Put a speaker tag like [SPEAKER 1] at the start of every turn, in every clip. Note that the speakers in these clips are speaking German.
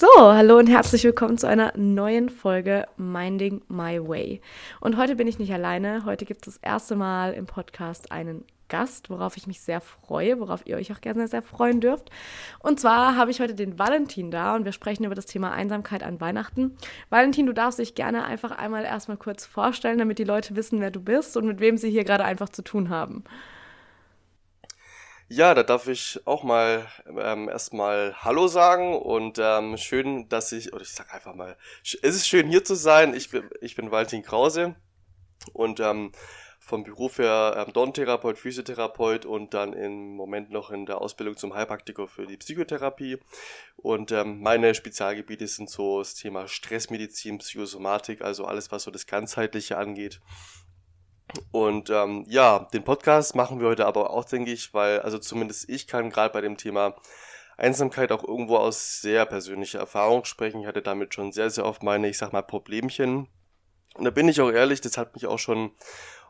[SPEAKER 1] So, hallo und herzlich willkommen zu einer neuen Folge Minding My Way. Und heute bin ich nicht alleine. Heute gibt es das erste Mal im Podcast einen Gast, worauf ich mich sehr freue, worauf ihr euch auch gerne sehr freuen dürft. Und zwar habe ich heute den Valentin da und wir sprechen über das Thema Einsamkeit an Weihnachten. Valentin, du darfst dich gerne einfach einmal erstmal kurz vorstellen, damit die Leute wissen, wer du bist und mit wem sie hier gerade einfach zu tun haben.
[SPEAKER 2] Ja, da darf ich auch mal ähm, erstmal Hallo sagen und ähm, schön, dass ich, oder ich sag einfach mal, es ist schön hier zu sein. Ich bin, ich bin Valentin Krause und ähm, vom Beruf her ähm, Dorntherapeut, Physiotherapeut und dann im Moment noch in der Ausbildung zum Heilpraktiker für die Psychotherapie. Und ähm, meine Spezialgebiete sind so das Thema Stressmedizin, Psychosomatik, also alles, was so das Ganzheitliche angeht. Und ähm, ja, den Podcast machen wir heute aber auch, denke ich, weil, also zumindest ich kann gerade bei dem Thema Einsamkeit auch irgendwo aus sehr persönlicher Erfahrung sprechen. Ich hatte damit schon sehr, sehr oft meine, ich sag mal, Problemchen. Und da bin ich auch ehrlich, das hat mich auch schon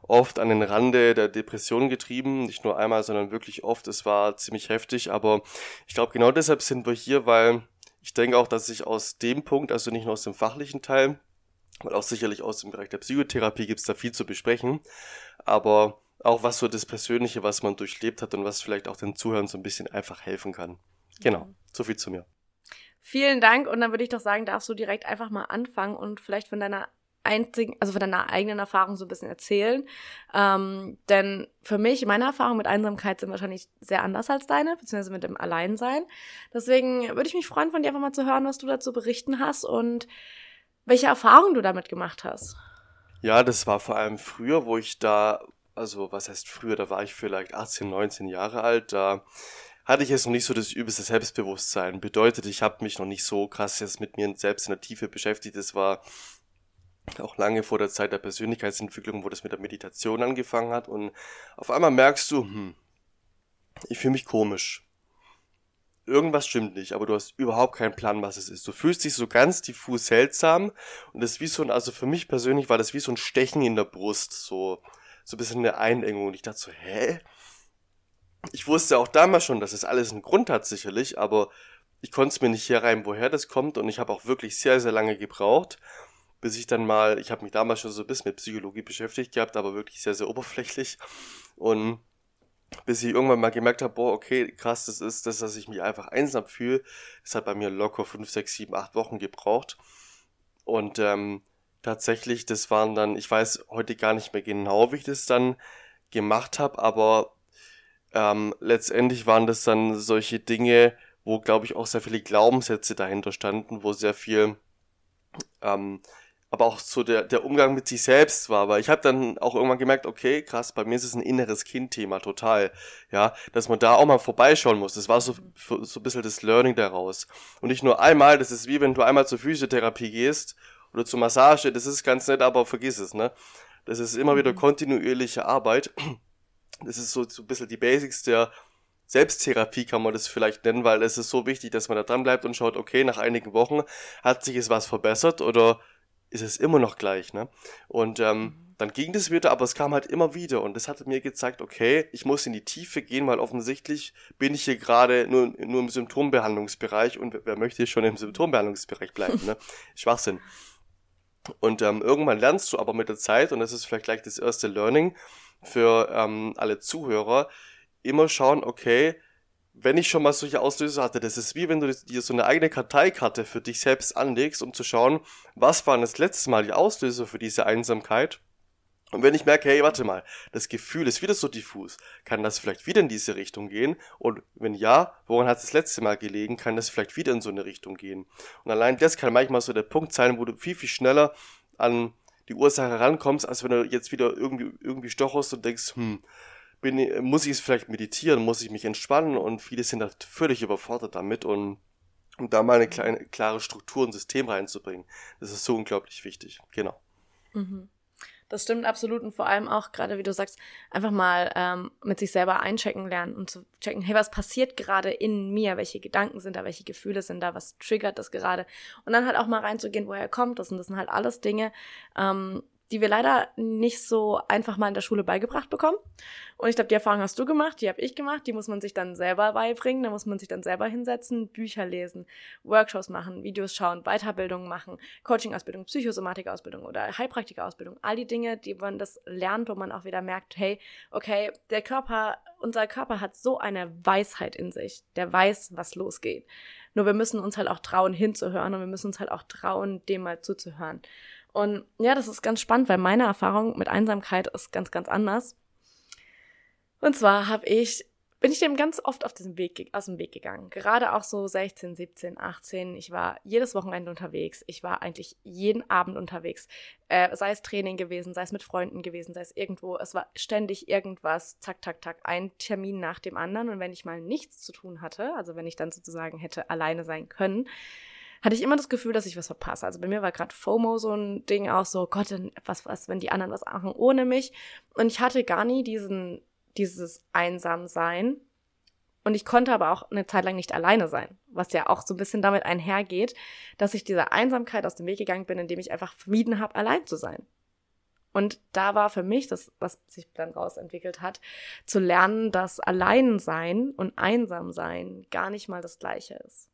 [SPEAKER 2] oft an den Rande der Depression getrieben. Nicht nur einmal, sondern wirklich oft. Es war ziemlich heftig, aber ich glaube, genau deshalb sind wir hier, weil ich denke auch, dass ich aus dem Punkt, also nicht nur aus dem fachlichen Teil, weil auch sicherlich aus dem Bereich der Psychotherapie gibt es da viel zu besprechen. Aber auch was so das Persönliche, was man durchlebt hat und was vielleicht auch den Zuhörern so ein bisschen einfach helfen kann. Genau, mhm. so viel zu mir.
[SPEAKER 1] Vielen Dank und dann würde ich doch sagen, darfst du direkt einfach mal anfangen und vielleicht von deiner einzigen, also von deiner eigenen Erfahrung so ein bisschen erzählen. Ähm, denn für mich, meine Erfahrungen mit Einsamkeit sind wahrscheinlich sehr anders als deine, beziehungsweise mit dem Alleinsein. Deswegen würde ich mich freuen, von dir einfach mal zu hören, was du dazu berichten hast und welche Erfahrungen du damit gemacht hast.
[SPEAKER 2] Ja, das war vor allem früher, wo ich da, also was heißt früher, da war ich vielleicht 18, 19 Jahre alt, da hatte ich jetzt noch nicht so das übelste Selbstbewusstsein. Bedeutet, ich habe mich noch nicht so krass jetzt mit mir selbst in der Tiefe beschäftigt. Das war auch lange vor der Zeit der Persönlichkeitsentwicklung, wo das mit der Meditation angefangen hat. Und auf einmal merkst du, hm, ich fühle mich komisch irgendwas stimmt nicht, aber du hast überhaupt keinen Plan, was es ist. Du fühlst dich so ganz diffus seltsam und das ist wie so ein, also für mich persönlich war das wie so ein Stechen in der Brust, so, so ein bisschen eine Einengung und ich dachte so, hä? Ich wusste auch damals schon, dass es alles einen Grund hat sicherlich, aber ich konnte es mir nicht herreiben, woher das kommt und ich habe auch wirklich sehr, sehr lange gebraucht, bis ich dann mal, ich habe mich damals schon so ein bisschen mit Psychologie beschäftigt gehabt, aber wirklich sehr, sehr oberflächlich und bis ich irgendwann mal gemerkt habe, boah, okay, krass, das ist das, dass ich mich einfach einsam fühle. Das hat bei mir locker 5, 6, 7, 8 Wochen gebraucht. Und ähm, tatsächlich, das waren dann, ich weiß heute gar nicht mehr genau, wie ich das dann gemacht habe, aber ähm, letztendlich waren das dann solche Dinge, wo, glaube ich, auch sehr viele Glaubenssätze dahinter standen, wo sehr viel ähm, aber auch so der, der Umgang mit sich selbst war. Weil ich habe dann auch irgendwann gemerkt, okay, krass, bei mir ist es ein inneres Kind-Thema total. Ja, dass man da auch mal vorbeischauen muss. Das war so, so ein bisschen das Learning daraus. Und nicht nur einmal, das ist wie wenn du einmal zur Physiotherapie gehst oder zur Massage, das ist ganz nett, aber vergiss es, ne? Das ist immer wieder mhm. kontinuierliche Arbeit. Das ist so, so ein bisschen die Basics der Selbsttherapie kann man das vielleicht nennen, weil es ist so wichtig, dass man da dran bleibt und schaut, okay, nach einigen Wochen hat sich es was verbessert oder ist es immer noch gleich, ne? Und ähm, mhm. dann ging das wieder, aber es kam halt immer wieder und das hat mir gezeigt, okay, ich muss in die Tiefe gehen, weil offensichtlich bin ich hier gerade nur, nur im Symptombehandlungsbereich und wer möchte schon im Symptombehandlungsbereich bleiben, ne? Schwachsinn. Und ähm, irgendwann lernst du aber mit der Zeit, und das ist vielleicht gleich das erste Learning für ähm, alle Zuhörer, immer schauen, okay, wenn ich schon mal solche Auslöser hatte, das ist wie wenn du dir so eine eigene Karteikarte für dich selbst anlegst, um zu schauen, was waren das letzte Mal die Auslöser für diese Einsamkeit Und wenn ich merke, hey, warte mal, das Gefühl ist wieder so diffus, kann das vielleicht wieder in diese Richtung gehen? Und wenn ja, woran hat es das letzte Mal gelegen, kann das vielleicht wieder in so eine Richtung gehen? Und allein das kann manchmal so der Punkt sein, wo du viel, viel schneller an die Ursache rankommst, als wenn du jetzt wieder irgendwie, irgendwie stocherst und denkst, hm, bin, muss ich es vielleicht meditieren, muss ich mich entspannen? Und viele sind da völlig überfordert damit und um da mal eine kleine, klare Struktur und System reinzubringen. Das ist so unglaublich wichtig. Genau.
[SPEAKER 1] Mhm. Das stimmt absolut und vor allem auch gerade, wie du sagst, einfach mal ähm, mit sich selber einchecken lernen und zu checken, hey, was passiert gerade in mir? Welche Gedanken sind da? Welche Gefühle sind da? Was triggert das gerade? Und dann halt auch mal reinzugehen, woher kommt das? Und das sind halt alles Dinge, ähm, die wir leider nicht so einfach mal in der Schule beigebracht bekommen. Und ich glaube, die Erfahrung hast du gemacht, die habe ich gemacht, die muss man sich dann selber beibringen, da muss man sich dann selber hinsetzen, Bücher lesen, Workshops machen, Videos schauen, Weiterbildungen machen, Coaching-Ausbildung, Psychosomatik-Ausbildung oder Heilpraktiker-Ausbildung. All die Dinge, die man das lernt, wo man auch wieder merkt, hey, okay, der Körper, unser Körper hat so eine Weisheit in sich, der weiß, was losgeht. Nur wir müssen uns halt auch trauen, hinzuhören und wir müssen uns halt auch trauen, dem mal zuzuhören. Und ja, das ist ganz spannend, weil meine Erfahrung mit Einsamkeit ist ganz, ganz anders. Und zwar habe ich, bin ich dem ganz oft auf diesem Weg, aus dem Weg gegangen. Gerade auch so 16, 17, 18. Ich war jedes Wochenende unterwegs. Ich war eigentlich jeden Abend unterwegs. Äh, sei es Training gewesen, sei es mit Freunden gewesen, sei es irgendwo. Es war ständig irgendwas, zack, zack, zack, ein Termin nach dem anderen. Und wenn ich mal nichts zu tun hatte, also wenn ich dann sozusagen hätte alleine sein können, hatte ich immer das Gefühl, dass ich was verpasse. Also bei mir war gerade FOMO so ein Ding auch so, Gott, was, was, wenn die anderen was machen ohne mich. Und ich hatte gar nie diesen, dieses Einsamsein. Und ich konnte aber auch eine Zeit lang nicht alleine sein, was ja auch so ein bisschen damit einhergeht, dass ich dieser Einsamkeit aus dem Weg gegangen bin, indem ich einfach vermieden habe, allein zu sein. Und da war für mich das, was sich dann rausentwickelt hat, zu lernen, dass Alleinsein und Einsamsein gar nicht mal das Gleiche ist,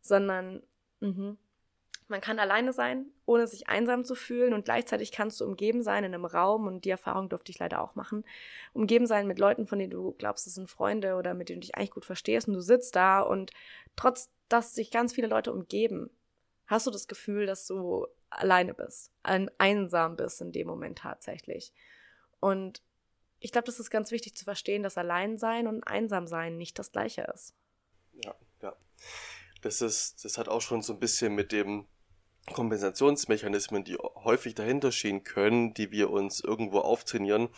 [SPEAKER 1] sondern Mhm. Man kann alleine sein, ohne sich einsam zu fühlen und gleichzeitig kannst du umgeben sein in einem Raum und die Erfahrung durfte ich leider auch machen. Umgeben sein mit Leuten, von denen du glaubst, es sind Freunde oder mit denen du dich eigentlich gut verstehst und du sitzt da und trotz, dass sich ganz viele Leute umgeben, hast du das Gefühl, dass du alleine bist, einsam bist in dem Moment tatsächlich. Und ich glaube, das ist ganz wichtig zu verstehen, dass Alleinsein und Einsamsein nicht das gleiche ist.
[SPEAKER 2] Ja, ja das ist, das hat auch schon so ein bisschen mit dem Kompensationsmechanismen, die häufig dahinter stehen können, die wir uns irgendwo auftrainieren.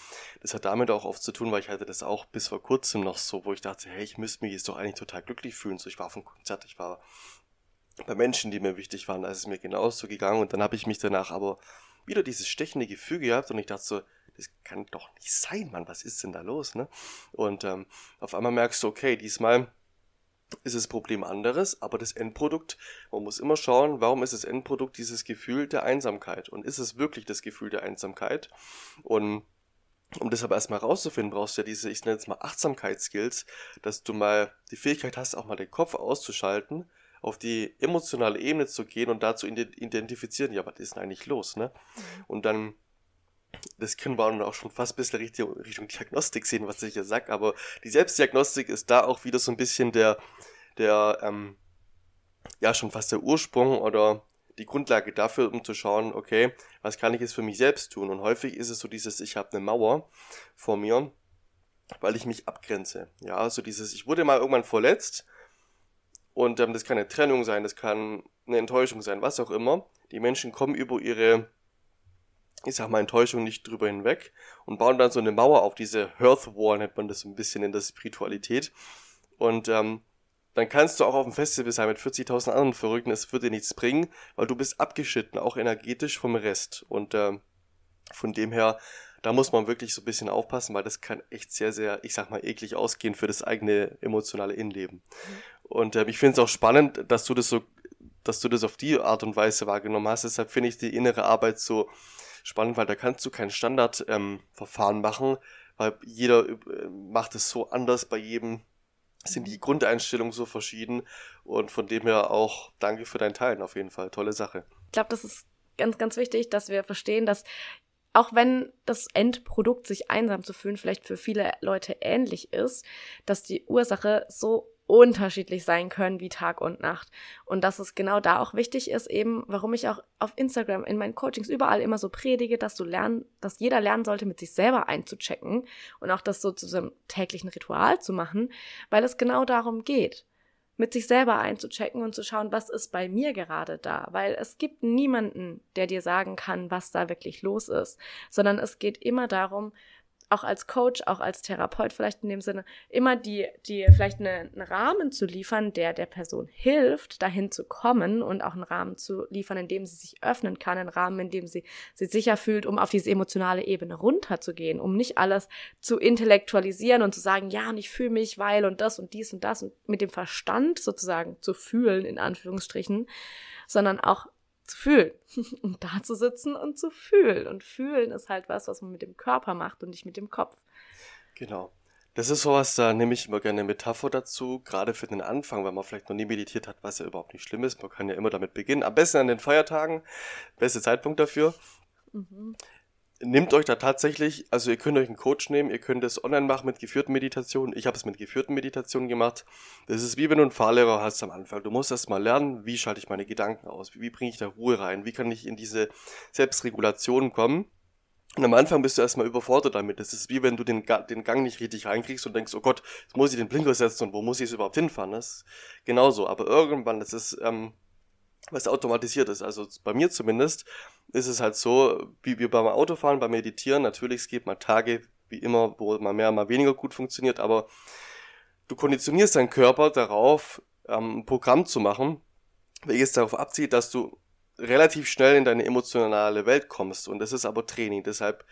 [SPEAKER 2] Das hat damit auch oft zu tun, weil ich hatte das auch bis vor kurzem noch so, wo ich dachte, hey, ich müsste mich jetzt doch eigentlich total glücklich fühlen. So, ich war auf einem Konzert, ich war bei Menschen, die mir wichtig waren, da ist es mir genauso gegangen und dann habe ich mich danach aber wieder dieses stechende Gefühl gehabt und ich dachte so, das kann doch nicht sein, Mann, was ist denn da los, ne? Und ähm, auf einmal merkst du, okay, diesmal ist das Problem anderes, aber das Endprodukt, man muss immer schauen, warum ist das Endprodukt dieses Gefühl der Einsamkeit und ist es wirklich das Gefühl der Einsamkeit? Und um das aber erstmal rauszufinden, brauchst du ja diese, ich nenne es mal Achtsamkeitsskills, dass du mal die Fähigkeit hast, auch mal den Kopf auszuschalten, auf die emotionale Ebene zu gehen und da zu identifizieren, ja, was ist denn eigentlich los, ne? Mhm. Und dann das können wir auch schon fast ein bisschen Richtung, Richtung Diagnostik sehen, was ich hier sage, aber die Selbstdiagnostik ist da auch wieder so ein bisschen der, der, ähm, ja, schon fast der Ursprung oder die Grundlage dafür, um zu schauen, okay, was kann ich jetzt für mich selbst tun? Und häufig ist es so dieses, ich habe eine Mauer vor mir, weil ich mich abgrenze. Ja, so dieses, ich wurde mal irgendwann verletzt und ähm, das kann eine Trennung sein, das kann eine Enttäuschung sein, was auch immer. Die Menschen kommen über ihre ich sag mal, Enttäuschung nicht drüber hinweg und bauen dann so eine Mauer auf, diese Hearth Wall nennt man das so ein bisschen in der Spiritualität. Und ähm, dann kannst du auch auf dem Festival sein mit 40.000 anderen Verrückten, es wird dir nichts bringen, weil du bist abgeschnitten, auch energetisch vom Rest. Und ähm, von dem her, da muss man wirklich so ein bisschen aufpassen, weil das kann echt sehr, sehr, ich sag mal, eklig ausgehen für das eigene emotionale Innenleben. Mhm. Und ähm, ich finde es auch spannend, dass du das so, dass du das auf die Art und Weise wahrgenommen hast. Deshalb finde ich die innere Arbeit so, spannend, weil da kannst du kein Standardverfahren ähm, machen, weil jeder äh, macht es so anders, bei jedem sind die Grundeinstellungen so verschieden und von dem her auch danke für dein Teilen auf jeden Fall. Tolle Sache.
[SPEAKER 1] Ich glaube, das ist ganz, ganz wichtig, dass wir verstehen, dass auch wenn das Endprodukt sich einsam zu fühlen vielleicht für viele Leute ähnlich ist, dass die Ursache so unterschiedlich sein können wie Tag und Nacht. Und dass es genau da auch wichtig ist, eben, warum ich auch auf Instagram, in meinen Coachings überall immer so predige, dass du lernen, dass jeder lernen sollte, mit sich selber einzuchecken und auch das so zu einem täglichen Ritual zu machen, weil es genau darum geht mit sich selber einzuchecken und zu schauen, was ist bei mir gerade da, weil es gibt niemanden, der dir sagen kann, was da wirklich los ist, sondern es geht immer darum, auch als Coach, auch als Therapeut vielleicht in dem Sinne, immer die, die vielleicht eine, einen Rahmen zu liefern, der der Person hilft, dahin zu kommen und auch einen Rahmen zu liefern, in dem sie sich öffnen kann, einen Rahmen, in dem sie sich sicher fühlt, um auf diese emotionale Ebene runterzugehen, um nicht alles zu intellektualisieren und zu sagen, ja, und ich fühle mich, weil und das und dies und das und mit dem Verstand sozusagen zu fühlen, in Anführungsstrichen, sondern auch zu fühlen. Und da zu sitzen und zu fühlen. Und fühlen ist halt was, was man mit dem Körper macht und nicht mit dem Kopf.
[SPEAKER 2] Genau. Das ist sowas, da nehme ich immer gerne eine Metapher dazu, gerade für den Anfang, weil man vielleicht noch nie meditiert hat, was ja überhaupt nicht schlimm ist. Man kann ja immer damit beginnen. Am besten an den Feiertagen, beste Zeitpunkt dafür. Mhm nehmt euch da tatsächlich, also ihr könnt euch einen Coach nehmen, ihr könnt es online machen mit geführten Meditationen. Ich habe es mit geführten Meditationen gemacht. Das ist wie wenn du einen Fahrlehrer hast am Anfang. Du musst erst mal lernen, wie schalte ich meine Gedanken aus, wie, wie bringe ich da Ruhe rein, wie kann ich in diese Selbstregulation kommen. Und am Anfang bist du erstmal überfordert damit. Das ist wie wenn du den, den Gang nicht richtig reinkriegst und denkst, oh Gott, jetzt muss ich den Blinker setzen und wo muss ich es überhaupt hinfahren? Das ist genauso. Aber irgendwann, das ist, ähm, was automatisiert ist. Also bei mir zumindest ist es halt so, wie wir beim Autofahren, beim Meditieren, natürlich, es gibt mal Tage, wie immer, wo mal mehr, mal weniger gut funktioniert, aber du konditionierst deinen Körper darauf, ähm, ein Programm zu machen, welches darauf abzieht, dass du relativ schnell in deine emotionale Welt kommst. Und das ist aber Training. Deshalb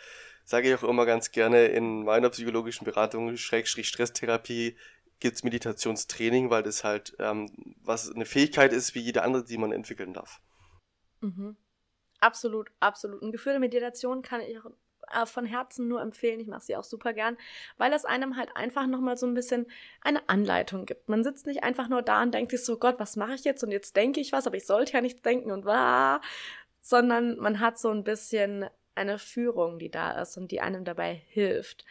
[SPEAKER 2] sage ich auch immer ganz gerne in meiner psychologischen Beratung, Schrägstrich Stresstherapie, gibt es Meditationstraining, weil das halt ähm, was eine Fähigkeit ist wie jede andere, die man entwickeln darf.
[SPEAKER 1] Mhm. Absolut, absolut. Eine geführte Meditation kann ich auch äh, von Herzen nur empfehlen. Ich mache sie auch super gern, weil es einem halt einfach nochmal so ein bisschen eine Anleitung gibt. Man sitzt nicht einfach nur da und denkt sich so, Gott, was mache ich jetzt? Und jetzt denke ich was, aber ich sollte ja nichts denken und war, sondern man hat so ein bisschen eine Führung, die da ist und die einem dabei hilft.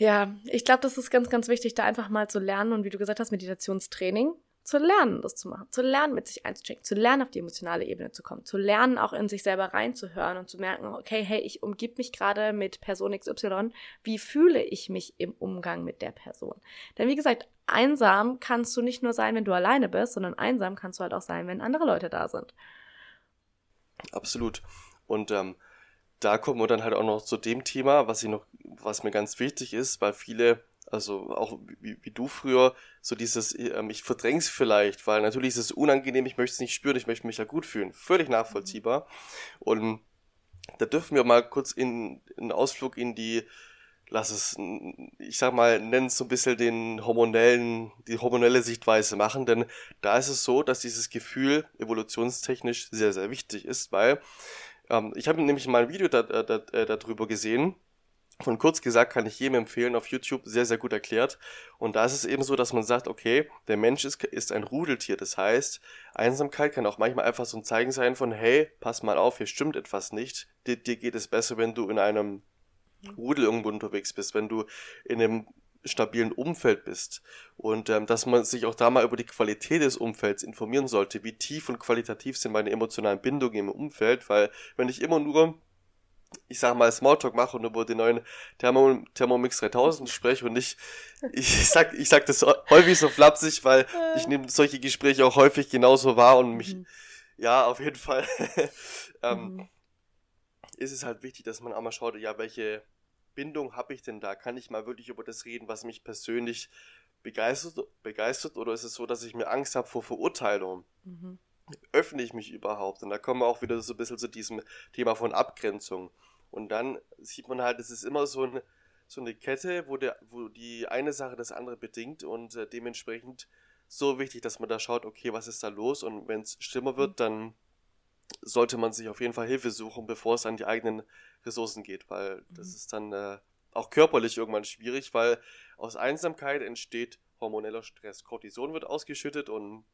[SPEAKER 1] Ja, ich glaube, das ist ganz, ganz wichtig, da einfach mal zu lernen und wie du gesagt hast, Meditationstraining, zu lernen, das zu machen, zu lernen, mit sich einzuchecken, zu lernen, auf die emotionale Ebene zu kommen, zu lernen, auch in sich selber reinzuhören und zu merken, okay, hey, ich umgib mich gerade mit Person XY, wie fühle ich mich im Umgang mit der Person? Denn wie gesagt, einsam kannst du nicht nur sein, wenn du alleine bist, sondern einsam kannst du halt auch sein, wenn andere Leute da sind.
[SPEAKER 2] Absolut. Und ähm, da kommen wir dann halt auch noch zu dem Thema, was ich noch, was mir ganz wichtig ist, weil viele, also auch wie, wie du früher, so dieses, ähm, ich verdräng's vielleicht, weil natürlich ist es unangenehm, ich möchte es nicht spüren, ich möchte mich ja gut fühlen. Völlig nachvollziehbar. Und da dürfen wir mal kurz in, in einen Ausflug in die, lass es, ich sag mal, nenn es so ein bisschen den hormonellen, die hormonelle Sichtweise machen, denn da ist es so, dass dieses Gefühl evolutionstechnisch sehr, sehr wichtig ist, weil ähm, ich habe nämlich mal ein Video da, da, da, äh, darüber gesehen. Von kurz gesagt kann ich jedem empfehlen, auf YouTube sehr, sehr gut erklärt. Und da ist es eben so, dass man sagt, okay, der Mensch ist, ist ein Rudeltier. Das heißt, Einsamkeit kann auch manchmal einfach so ein Zeichen sein von, hey, pass mal auf, hier stimmt etwas nicht. Dir, dir geht es besser, wenn du in einem Rudel irgendwo unterwegs bist, wenn du in einem stabilen Umfeld bist und ähm, dass man sich auch da mal über die Qualität des Umfelds informieren sollte, wie tief und qualitativ sind meine emotionalen Bindungen im Umfeld, weil wenn ich immer nur ich sag mal Smalltalk mache und über den neuen Thermo, Thermomix 3000 spreche und ich, ich sag, ich sag das häufig so flapsig, weil ich nehme solche Gespräche auch häufig genauso wahr und mich, mhm. ja, auf jeden Fall, ähm, mhm. ist es halt wichtig, dass man auch mal schaut, ja, welche, Bindung habe ich denn da? Kann ich mal wirklich über das reden, was mich persönlich begeistert, begeistert oder ist es so, dass ich mir Angst habe vor Verurteilung? Mhm. Öffne ich mich überhaupt? Und da kommen wir auch wieder so ein bisschen zu diesem Thema von Abgrenzung. Und dann sieht man halt, es ist immer so, ein, so eine Kette, wo, der, wo die eine Sache das andere bedingt und äh, dementsprechend so wichtig, dass man da schaut, okay, was ist da los? Und wenn es schlimmer wird, mhm. dann sollte man sich auf jeden Fall Hilfe suchen, bevor es an die eigenen Ressourcen geht, weil mhm. das ist dann äh, auch körperlich irgendwann schwierig, weil aus Einsamkeit entsteht hormoneller Stress. Cortison wird ausgeschüttet und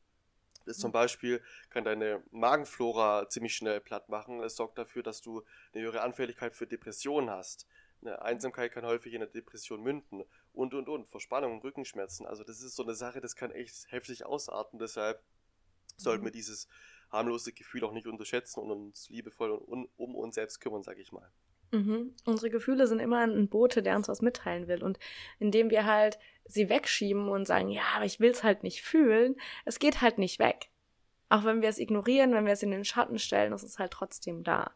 [SPEAKER 2] das zum mhm. Beispiel kann deine Magenflora ziemlich schnell platt machen. Es sorgt dafür, dass du eine höhere Anfälligkeit für Depressionen hast. Eine Einsamkeit kann häufig in eine Depression münden und und und. Verspannung, Rückenschmerzen. Also das ist so eine Sache, das kann echt heftig ausarten. Deshalb mhm. sollten wir dieses harmlose Gefühl auch nicht unterschätzen und uns liebevoll um, um uns selbst kümmern, sage ich mal.
[SPEAKER 1] Mhm. Unsere Gefühle sind immer ein Bote, der uns was mitteilen will. Und indem wir halt sie wegschieben und sagen, ja, aber ich will es halt nicht fühlen, es geht halt nicht weg. Auch wenn wir es ignorieren, wenn wir es in den Schatten stellen, ist es halt trotzdem da.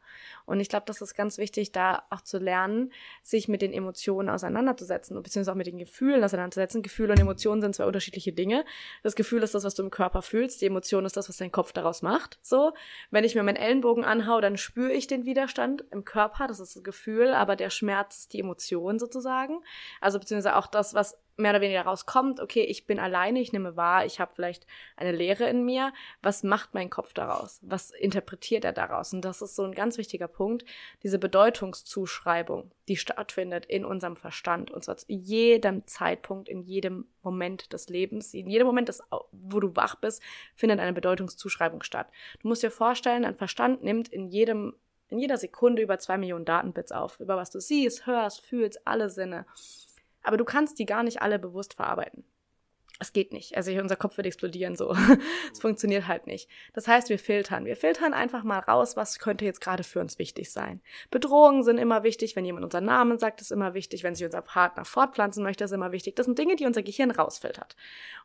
[SPEAKER 1] Und ich glaube, das ist ganz wichtig, da auch zu lernen, sich mit den Emotionen auseinanderzusetzen, beziehungsweise auch mit den Gefühlen auseinanderzusetzen. Gefühle und Emotionen sind zwei unterschiedliche Dinge. Das Gefühl ist das, was du im Körper fühlst. Die Emotion ist das, was dein Kopf daraus macht. So. Wenn ich mir meinen Ellenbogen anhau, dann spüre ich den Widerstand im Körper. Das ist das Gefühl, aber der Schmerz ist die Emotion sozusagen. Also, beziehungsweise auch das, was mehr oder weniger rauskommt, okay, ich bin alleine, ich nehme wahr, ich habe vielleicht eine Leere in mir. Was macht mein Kopf daraus? Was interpretiert er daraus? Und das ist so ein ganz wichtiger Punkt, diese Bedeutungszuschreibung, die stattfindet in unserem Verstand. Und zwar zu jedem Zeitpunkt, in jedem Moment des Lebens, in jedem Moment, des, wo du wach bist, findet eine Bedeutungszuschreibung statt. Du musst dir vorstellen, ein Verstand nimmt in jedem in jeder Sekunde über zwei Millionen Datenbits auf, über was du siehst, hörst, fühlst, alle Sinne. Aber du kannst die gar nicht alle bewusst verarbeiten. Es geht nicht. Also unser Kopf wird explodieren so. Es funktioniert halt nicht. Das heißt, wir filtern. Wir filtern einfach mal raus, was könnte jetzt gerade für uns wichtig sein. Bedrohungen sind immer wichtig. Wenn jemand unseren Namen sagt, ist immer wichtig. Wenn sich unser Partner fortpflanzen möchte, ist immer wichtig. Das sind Dinge, die unser Gehirn rausfiltert.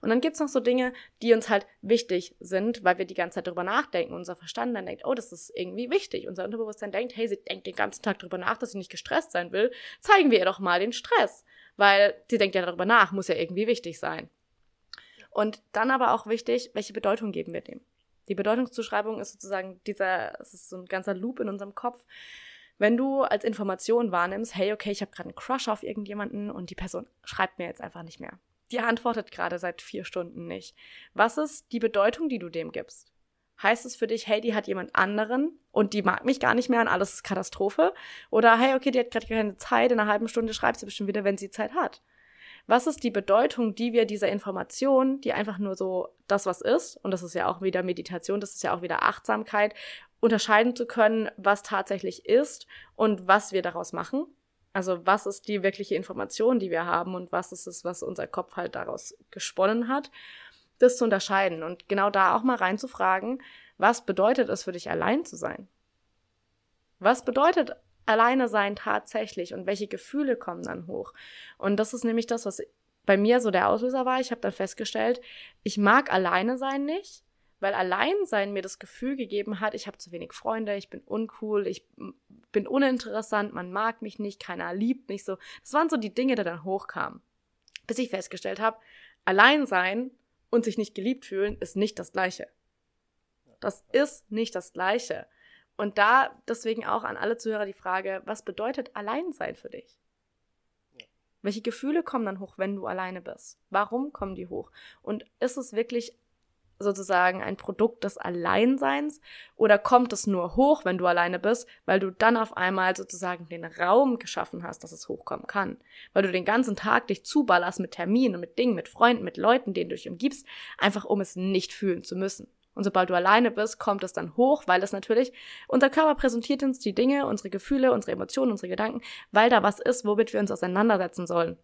[SPEAKER 1] Und dann gibt's noch so Dinge, die uns halt wichtig sind, weil wir die ganze Zeit darüber nachdenken. Unser Verstand dann denkt, oh, das ist irgendwie wichtig. Unser Unterbewusstsein denkt, hey, sie denkt den ganzen Tag darüber nach, dass sie nicht gestresst sein will. Zeigen wir ihr doch mal den Stress weil sie denkt ja darüber nach, muss ja irgendwie wichtig sein. Und dann aber auch wichtig, welche Bedeutung geben wir dem? Die Bedeutungszuschreibung ist sozusagen dieser, es ist so ein ganzer Loop in unserem Kopf. Wenn du als Information wahrnimmst, hey, okay, ich habe gerade einen Crush auf irgendjemanden und die Person schreibt mir jetzt einfach nicht mehr. Die antwortet gerade seit vier Stunden nicht. Was ist die Bedeutung, die du dem gibst? Heißt es für dich, hey, die hat jemand anderen und die mag mich gar nicht mehr und alles ist Katastrophe? Oder hey, okay, die hat gerade keine Zeit, in einer halben Stunde schreibt sie bestimmt wieder, wenn sie Zeit hat. Was ist die Bedeutung, die wir dieser Information, die einfach nur so das, was ist, und das ist ja auch wieder Meditation, das ist ja auch wieder Achtsamkeit, unterscheiden zu können, was tatsächlich ist und was wir daraus machen? Also was ist die wirkliche Information, die wir haben und was ist es, was unser Kopf halt daraus gesponnen hat? Das zu unterscheiden und genau da auch mal reinzufragen, was bedeutet es für dich, allein zu sein? Was bedeutet alleine sein tatsächlich und welche Gefühle kommen dann hoch? Und das ist nämlich das, was bei mir so der Auslöser war. Ich habe dann festgestellt, ich mag alleine sein nicht, weil Alleinsein mir das Gefühl gegeben hat, ich habe zu wenig Freunde, ich bin uncool, ich bin uninteressant, man mag mich nicht, keiner liebt mich so. Das waren so die Dinge, die dann hochkamen. Bis ich festgestellt habe, Alleinsein und sich nicht geliebt fühlen, ist nicht das Gleiche. Das ist nicht das Gleiche. Und da deswegen auch an alle Zuhörer die Frage, was bedeutet Alleinsein für dich? Welche Gefühle kommen dann hoch, wenn du alleine bist? Warum kommen die hoch? Und ist es wirklich sozusagen ein Produkt des Alleinseins oder kommt es nur hoch, wenn du alleine bist, weil du dann auf einmal sozusagen den Raum geschaffen hast, dass es hochkommen kann, weil du den ganzen Tag dich zuballerst mit Terminen, mit Dingen, mit Freunden, mit Leuten, denen du dich umgibst, einfach um es nicht fühlen zu müssen. Und sobald du alleine bist, kommt es dann hoch, weil es natürlich, unser Körper präsentiert uns die Dinge, unsere Gefühle, unsere Emotionen, unsere Gedanken, weil da was ist, womit wir uns auseinandersetzen sollen.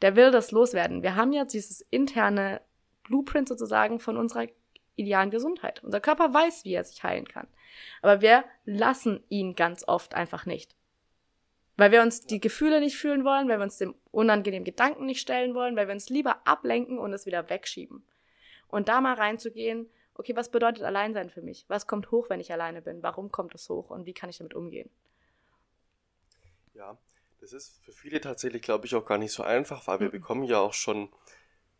[SPEAKER 1] Der will das loswerden. Wir haben jetzt dieses interne Blueprint sozusagen von unserer idealen Gesundheit. Unser Körper weiß, wie er sich heilen kann. Aber wir lassen ihn ganz oft einfach nicht. Weil wir uns die Gefühle nicht fühlen wollen, weil wir uns dem unangenehmen Gedanken nicht stellen wollen, weil wir uns lieber ablenken und es wieder wegschieben. Und da mal reinzugehen, okay, was bedeutet Alleinsein für mich? Was kommt hoch, wenn ich alleine bin? Warum kommt es hoch und wie kann ich damit umgehen?
[SPEAKER 2] Ja, das ist für viele tatsächlich, glaube ich, auch gar nicht so einfach, weil wir mhm. bekommen ja auch schon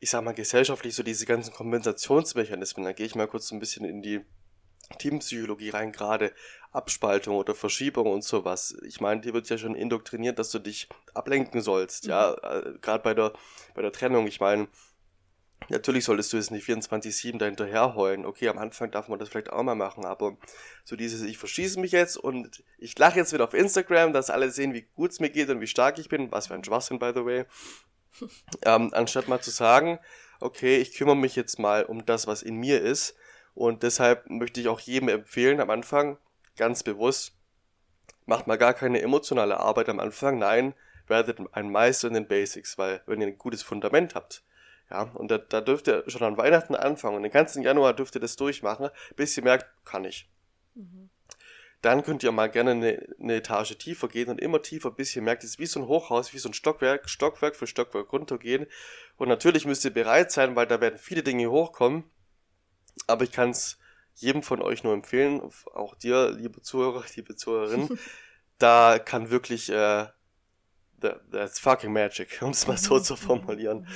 [SPEAKER 2] ich sag mal, gesellschaftlich so diese ganzen Kompensationsmechanismen, da gehe ich mal kurz so ein bisschen in die Teampsychologie rein, gerade Abspaltung oder Verschiebung und sowas. Ich meine, dir wird ja schon indoktriniert, dass du dich ablenken sollst, mhm. ja, äh, gerade bei der, bei der Trennung. Ich meine, natürlich solltest du jetzt nicht 24-7 dahinterher heulen. Okay, am Anfang darf man das vielleicht auch mal machen, aber so dieses, ich verschieße mich jetzt und ich lache jetzt wieder auf Instagram, dass alle sehen, wie gut es mir geht und wie stark ich bin, was für ein Schwachsinn, by the way ähm, anstatt mal zu sagen, okay, ich kümmere mich jetzt mal um das, was in mir ist. Und deshalb möchte ich auch jedem empfehlen, am Anfang ganz bewusst macht mal gar keine emotionale Arbeit am Anfang, nein, werdet ein Meister in den Basics, weil wenn ihr ein gutes Fundament habt, ja, und da, da dürft ihr schon an Weihnachten anfangen und den ganzen Januar dürft ihr das durchmachen, bis ihr merkt, kann ich. Mhm. Dann könnt ihr mal gerne eine, eine, Etage tiefer gehen und immer tiefer, bis ihr merkt, es ist wie so ein Hochhaus, wie so ein Stockwerk, Stockwerk für Stockwerk runtergehen. Und natürlich müsst ihr bereit sein, weil da werden viele Dinge hochkommen. Aber ich kann es jedem von euch nur empfehlen, auch dir, liebe Zuhörer, liebe Zuhörerin, da kann wirklich äh, that's fucking magic, um es mal so zu formulieren.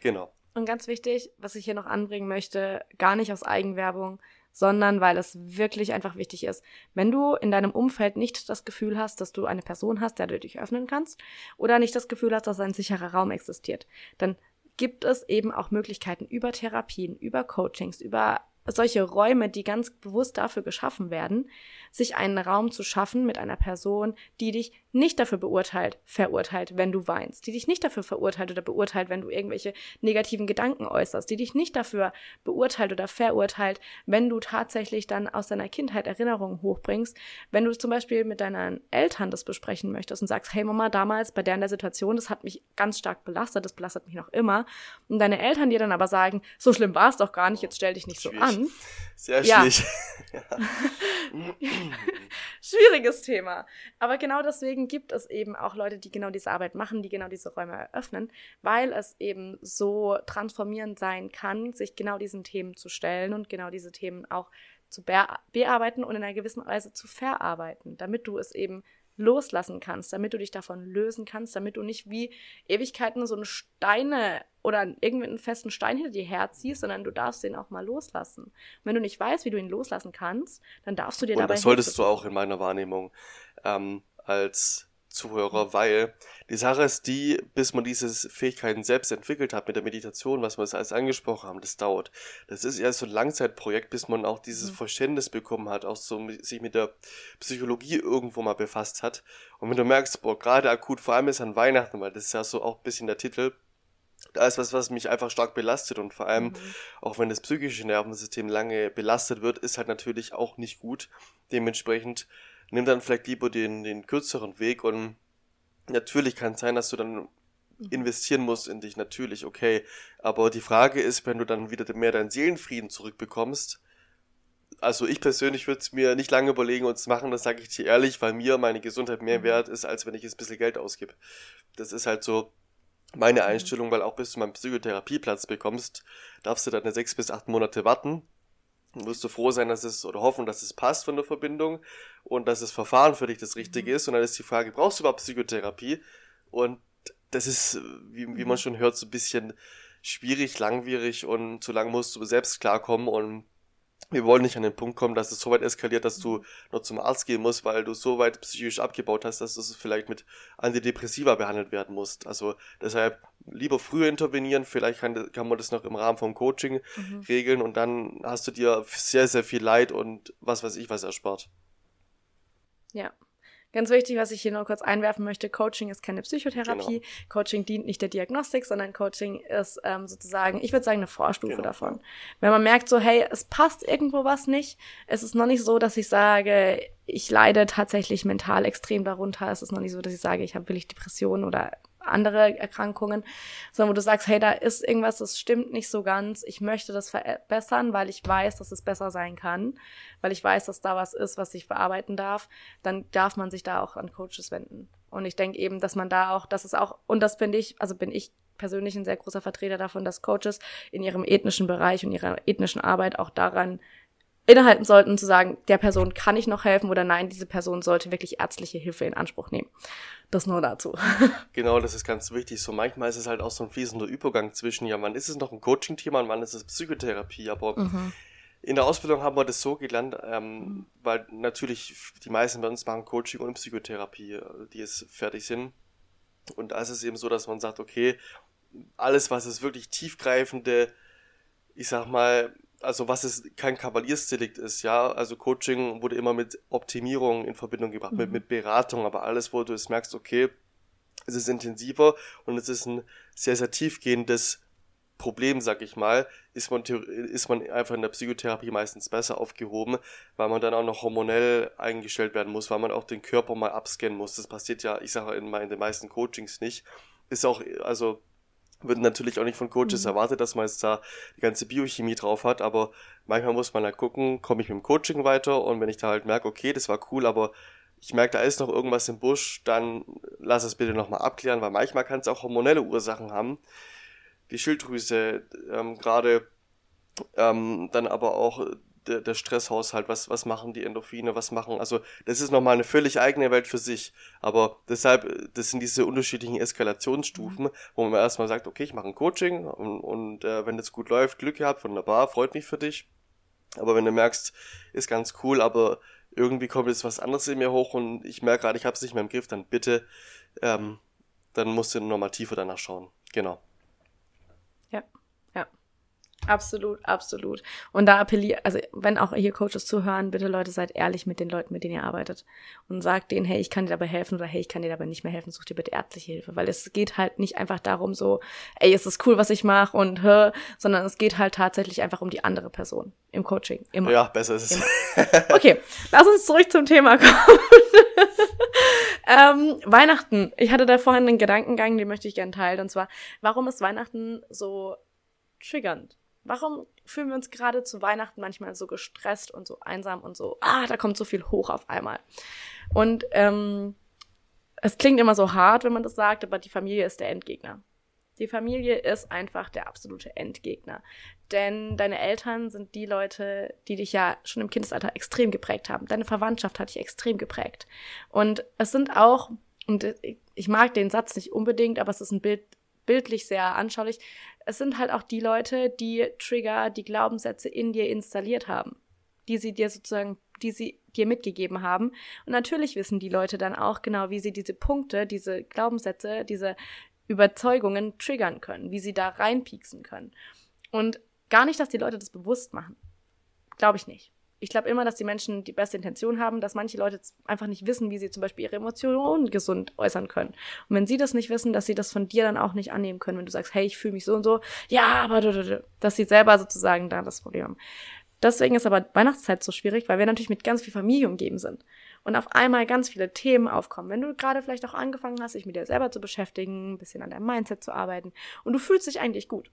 [SPEAKER 2] Genau.
[SPEAKER 1] Und ganz wichtig, was ich hier noch anbringen möchte, gar nicht aus Eigenwerbung, sondern weil es wirklich einfach wichtig ist. Wenn du in deinem Umfeld nicht das Gefühl hast, dass du eine Person hast, der du dich öffnen kannst, oder nicht das Gefühl hast, dass ein sicherer Raum existiert, dann gibt es eben auch Möglichkeiten über Therapien, über Coachings, über solche Räume, die ganz bewusst dafür geschaffen werden, sich einen Raum zu schaffen mit einer Person, die dich nicht dafür beurteilt, verurteilt, wenn du weinst, die dich nicht dafür verurteilt oder beurteilt, wenn du irgendwelche negativen Gedanken äußerst, die dich nicht dafür beurteilt oder verurteilt, wenn du tatsächlich dann aus deiner Kindheit Erinnerungen hochbringst, wenn du zum Beispiel mit deinen Eltern das besprechen möchtest und sagst, hey Mama, damals bei der in der Situation, das hat mich ganz stark belastet, das belastet mich noch immer, und deine Eltern dir dann aber sagen, so schlimm war es doch gar nicht, jetzt stell dich nicht so an.
[SPEAKER 2] Sehr schwierig. Ja.
[SPEAKER 1] Schwieriges Thema. Aber genau deswegen gibt es eben auch Leute, die genau diese Arbeit machen, die genau diese Räume eröffnen, weil es eben so transformierend sein kann, sich genau diesen Themen zu stellen und genau diese Themen auch zu bearbeiten und in einer gewissen Weise zu verarbeiten, damit du es eben loslassen kannst, damit du dich davon lösen kannst, damit du nicht wie Ewigkeiten so eine Steine oder irgendeinen festen Stein hinter dir herziehst, sondern du darfst den auch mal loslassen. Und wenn du nicht weißt, wie du ihn loslassen kannst, dann darfst du dir
[SPEAKER 2] Und
[SPEAKER 1] dabei
[SPEAKER 2] das solltest du auch in meiner Wahrnehmung ähm, als Zuhörer, weil die Sache ist die, bis man diese Fähigkeiten selbst entwickelt hat mit der Meditation, was wir jetzt alles angesprochen haben, das dauert. Das ist erst so ein Langzeitprojekt, bis man auch dieses mhm. Verständnis bekommen hat, auch so sich mit der Psychologie irgendwo mal befasst hat. Und wenn du merkst, boah, gerade akut, vor allem ist an Weihnachten, weil das ist ja so auch ein bisschen der Titel, ist was, was mich einfach stark belastet und vor allem, mhm. auch wenn das psychische Nervensystem lange belastet wird, ist halt natürlich auch nicht gut. Dementsprechend nimm dann vielleicht lieber den, den kürzeren Weg und natürlich kann es sein, dass du dann mhm. investieren musst in dich, natürlich, okay. Aber die Frage ist, wenn du dann wieder mehr deinen Seelenfrieden zurückbekommst, also ich persönlich würde es mir nicht lange überlegen und es machen, das sage ich dir ehrlich, weil mir meine Gesundheit mehr mhm. wert ist, als wenn ich jetzt ein bisschen Geld ausgebe. Das ist halt so meine mhm. Einstellung, weil auch bis du meinen Psychotherapieplatz bekommst, darfst du dann sechs bis acht Monate warten musst du froh sein, dass es oder hoffen, dass es passt von der Verbindung und dass das Verfahren für dich das Richtige mhm. ist. Und dann ist die Frage, brauchst du überhaupt Psychotherapie? Und das ist, wie, wie man mhm. schon hört, so ein bisschen schwierig, langwierig und zu lange musst du selbst klarkommen und wir wollen nicht an den Punkt kommen, dass es so weit eskaliert, dass du noch zum Arzt gehen musst, weil du so weit psychisch abgebaut hast, dass du vielleicht mit Antidepressiva behandelt werden musst. Also deshalb lieber früher intervenieren, vielleicht kann, kann man das noch im Rahmen vom Coaching mhm. regeln und dann hast du dir sehr, sehr viel Leid und was weiß ich was erspart.
[SPEAKER 1] Ja, Ganz wichtig, was ich hier noch kurz einwerfen möchte, Coaching ist keine Psychotherapie. Genau. Coaching dient nicht der Diagnostik, sondern Coaching ist ähm, sozusagen, ich würde sagen, eine Vorstufe genau. davon. Wenn man merkt so, hey, es passt irgendwo was nicht, es ist noch nicht so, dass ich sage, ich leide tatsächlich mental extrem darunter. Es ist noch nicht so, dass ich sage, ich habe wirklich Depressionen oder andere Erkrankungen, sondern wo du sagst, hey, da ist irgendwas, das stimmt nicht so ganz. Ich möchte das verbessern, weil ich weiß, dass es besser sein kann, weil ich weiß, dass da was ist, was ich bearbeiten darf. Dann darf man sich da auch an Coaches wenden. Und ich denke eben, dass man da auch, das ist auch, und das bin ich, also bin ich persönlich ein sehr großer Vertreter davon, dass Coaches in ihrem ethnischen Bereich und ihrer ethnischen Arbeit auch daran innehalten sollten, zu sagen, der Person kann ich noch helfen oder nein, diese Person sollte wirklich ärztliche Hilfe in Anspruch nehmen. Das nur dazu.
[SPEAKER 2] Genau, das ist ganz wichtig. So manchmal ist es halt auch so ein fließender Übergang zwischen, ja, wann ist es noch ein Coaching-Thema und wann ist es Psychotherapie, aber mhm. in der Ausbildung haben wir das so gelernt, ähm, weil natürlich die meisten bei uns machen Coaching und Psychotherapie, die es fertig sind. Und da ist es eben so, dass man sagt, okay, alles, was es wirklich tiefgreifende, ich sag mal, also was es kein Kavaliersdelikt ist, ja, also Coaching wurde immer mit Optimierung in Verbindung gebracht, mhm. mit, mit Beratung, aber alles, wo du es merkst, okay, es ist intensiver und es ist ein sehr, sehr tiefgehendes Problem, sag ich mal, ist man, ist man einfach in der Psychotherapie meistens besser aufgehoben, weil man dann auch noch hormonell eingestellt werden muss, weil man auch den Körper mal abscannen muss. Das passiert ja, ich sage in, in den meisten Coachings nicht. Ist auch, also wird natürlich auch nicht von Coaches mhm. erwartet, dass man jetzt da die ganze Biochemie drauf hat, aber manchmal muss man halt gucken, komme ich mit dem Coaching weiter und wenn ich da halt merke, okay, das war cool, aber ich merke, da ist noch irgendwas im Busch, dann lass es bitte nochmal abklären, weil manchmal kann es auch hormonelle Ursachen haben. Die Schilddrüse, ähm, gerade ähm, dann aber auch der, der Stresshaushalt, was, was machen die Endorphine, was machen, also das ist nochmal eine völlig eigene Welt für sich. Aber deshalb, das sind diese unterschiedlichen Eskalationsstufen, mhm. wo man erstmal sagt, okay, ich mache ein Coaching und, und äh, wenn das gut läuft, Glück gehabt, wunderbar, freut mich für dich. Aber wenn du merkst, ist ganz cool, aber irgendwie kommt jetzt was anderes in mir hoch und ich merke gerade, ich habe es nicht mehr im Griff, dann bitte, ähm, dann musst du nochmal tiefer danach schauen. Genau.
[SPEAKER 1] Absolut, absolut. Und da appelliere, also wenn auch hier Coaches zuhören, bitte Leute, seid ehrlich mit den Leuten, mit denen ihr arbeitet. Und sagt denen, hey, ich kann dir dabei helfen oder hey, ich kann dir dabei nicht mehr helfen, such dir bitte ärztliche Hilfe. Weil es geht halt nicht einfach darum so, ey, es ist cool, was ich mache und hör, sondern es geht halt tatsächlich einfach um die andere Person im Coaching. Immer.
[SPEAKER 2] Ja, besser ist es.
[SPEAKER 1] okay, lass uns zurück zum Thema kommen. ähm, Weihnachten. Ich hatte da vorhin einen Gedankengang, den möchte ich gerne teilen. Und zwar, warum ist Weihnachten so triggernd? Warum fühlen wir uns gerade zu Weihnachten manchmal so gestresst und so einsam und so, ah, da kommt so viel hoch auf einmal. Und ähm, es klingt immer so hart, wenn man das sagt, aber die Familie ist der Endgegner. Die Familie ist einfach der absolute Endgegner. Denn deine Eltern sind die Leute, die dich ja schon im Kindesalter extrem geprägt haben. Deine Verwandtschaft hat dich extrem geprägt. Und es sind auch, und ich mag den Satz nicht unbedingt, aber es ist ein Bild, bildlich sehr anschaulich es sind halt auch die Leute, die Trigger, die Glaubenssätze in dir installiert haben, die sie dir sozusagen, die sie dir mitgegeben haben. Und natürlich wissen die Leute dann auch genau, wie sie diese Punkte, diese Glaubenssätze, diese Überzeugungen triggern können, wie sie da reinpieksen können. Und gar nicht, dass die Leute das bewusst machen. Glaube ich nicht ich glaube immer, dass die Menschen die beste Intention haben, dass manche Leute einfach nicht wissen, wie sie zum Beispiel ihre Emotionen gesund äußern können. Und wenn sie das nicht wissen, dass sie das von dir dann auch nicht annehmen können, wenn du sagst, hey, ich fühle mich so und so, ja, aber dass sie selber sozusagen da das Problem haben. Deswegen ist aber Weihnachtszeit so schwierig, weil wir natürlich mit ganz viel Familie umgeben sind. Und auf einmal ganz viele Themen aufkommen. Wenn du gerade vielleicht auch angefangen hast, dich mit dir selber zu beschäftigen, ein bisschen an deinem Mindset zu arbeiten und du fühlst dich eigentlich gut.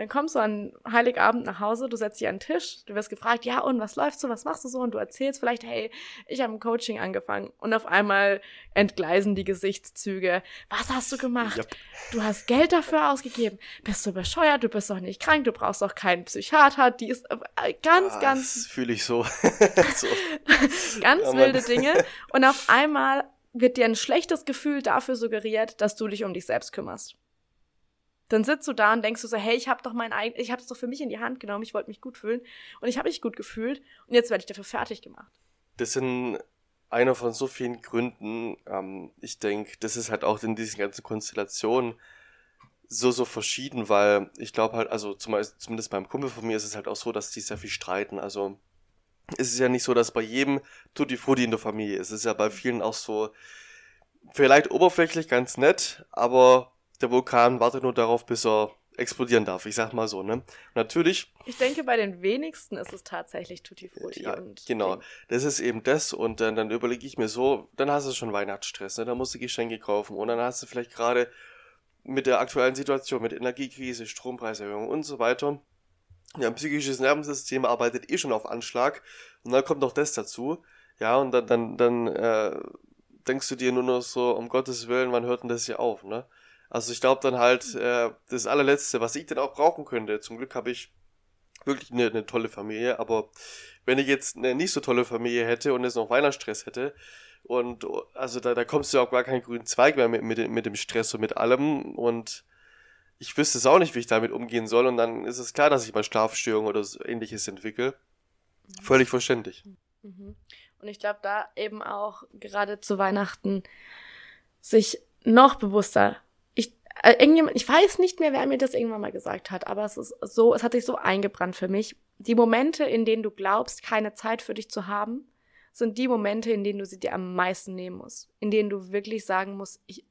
[SPEAKER 1] Dann kommst du an Heiligabend nach Hause, du setzt dich an den Tisch, du wirst gefragt, ja, und was läuft so, was machst du so? Und du erzählst vielleicht, hey, ich habe ein Coaching angefangen. Und auf einmal entgleisen die Gesichtszüge. Was hast du gemacht? Yep. Du hast Geld dafür ausgegeben. Bist du bescheuert? Du bist doch nicht krank, du brauchst doch keinen Psychiater. Die ist äh, ganz, ah, ganz.
[SPEAKER 2] Das fühle ich so.
[SPEAKER 1] so. ganz ja, wilde Dinge. Und auf einmal wird dir ein schlechtes Gefühl dafür suggeriert, dass du dich um dich selbst kümmerst dann sitzt du da und denkst du so, hey, ich habe doch mein eigen, ich habe es doch für mich in die Hand genommen, ich wollte mich gut fühlen und ich habe mich gut gefühlt und jetzt werde ich dafür fertig gemacht.
[SPEAKER 2] Das sind einer von so vielen Gründen. Ähm, ich denke, das ist halt auch in diesen ganzen Konstellationen so, so verschieden, weil ich glaube halt, also zumindest beim Kumpel von mir ist es halt auch so, dass die sehr viel streiten. Also es ist ja nicht so, dass bei jedem Tutti Frutti in der Familie ist. Es ist ja bei vielen auch so, vielleicht oberflächlich ganz nett, aber der Vulkan wartet nur darauf, bis er explodieren darf. Ich sag mal so, ne? Natürlich.
[SPEAKER 1] Ich denke, bei den wenigsten ist es tatsächlich Tutti Frutti.
[SPEAKER 2] Ja, genau. Ding. Das ist eben das und dann, dann überlege ich mir so, dann hast du schon Weihnachtsstress, ne? Dann musst du Geschenke kaufen und dann hast du vielleicht gerade mit der aktuellen Situation, mit Energiekrise, Strompreiserhöhung und so weiter. Ja, psychisches Nervensystem arbeitet eh schon auf Anschlag und dann kommt noch das dazu. Ja, und dann, dann, dann äh, denkst du dir nur noch so, um Gottes Willen, wann hört denn das hier auf, ne? Also ich glaube dann halt, äh, das allerletzte, was ich denn auch brauchen könnte. Zum Glück habe ich wirklich eine, eine tolle Familie, aber wenn ich jetzt eine nicht so tolle Familie hätte und jetzt noch Weihnachtsstress hätte, und also da, da kommst du auch gar keinen grünen Zweig mehr mit, mit, mit dem Stress und mit allem. Und ich wüsste es auch nicht, wie ich damit umgehen soll. Und dann ist es klar, dass ich mal Schlafstörungen oder so ähnliches entwickle. Mhm. Völlig verständlich.
[SPEAKER 1] Mhm. Und ich glaube, da eben auch gerade zu Weihnachten sich noch bewusster äh, irgendjemand, ich weiß nicht mehr, wer mir das irgendwann mal gesagt hat, aber es ist so, es hat sich so eingebrannt für mich. Die Momente, in denen du glaubst, keine Zeit für dich zu haben, sind die Momente, in denen du sie dir am meisten nehmen musst. In denen du wirklich sagen musst, ich,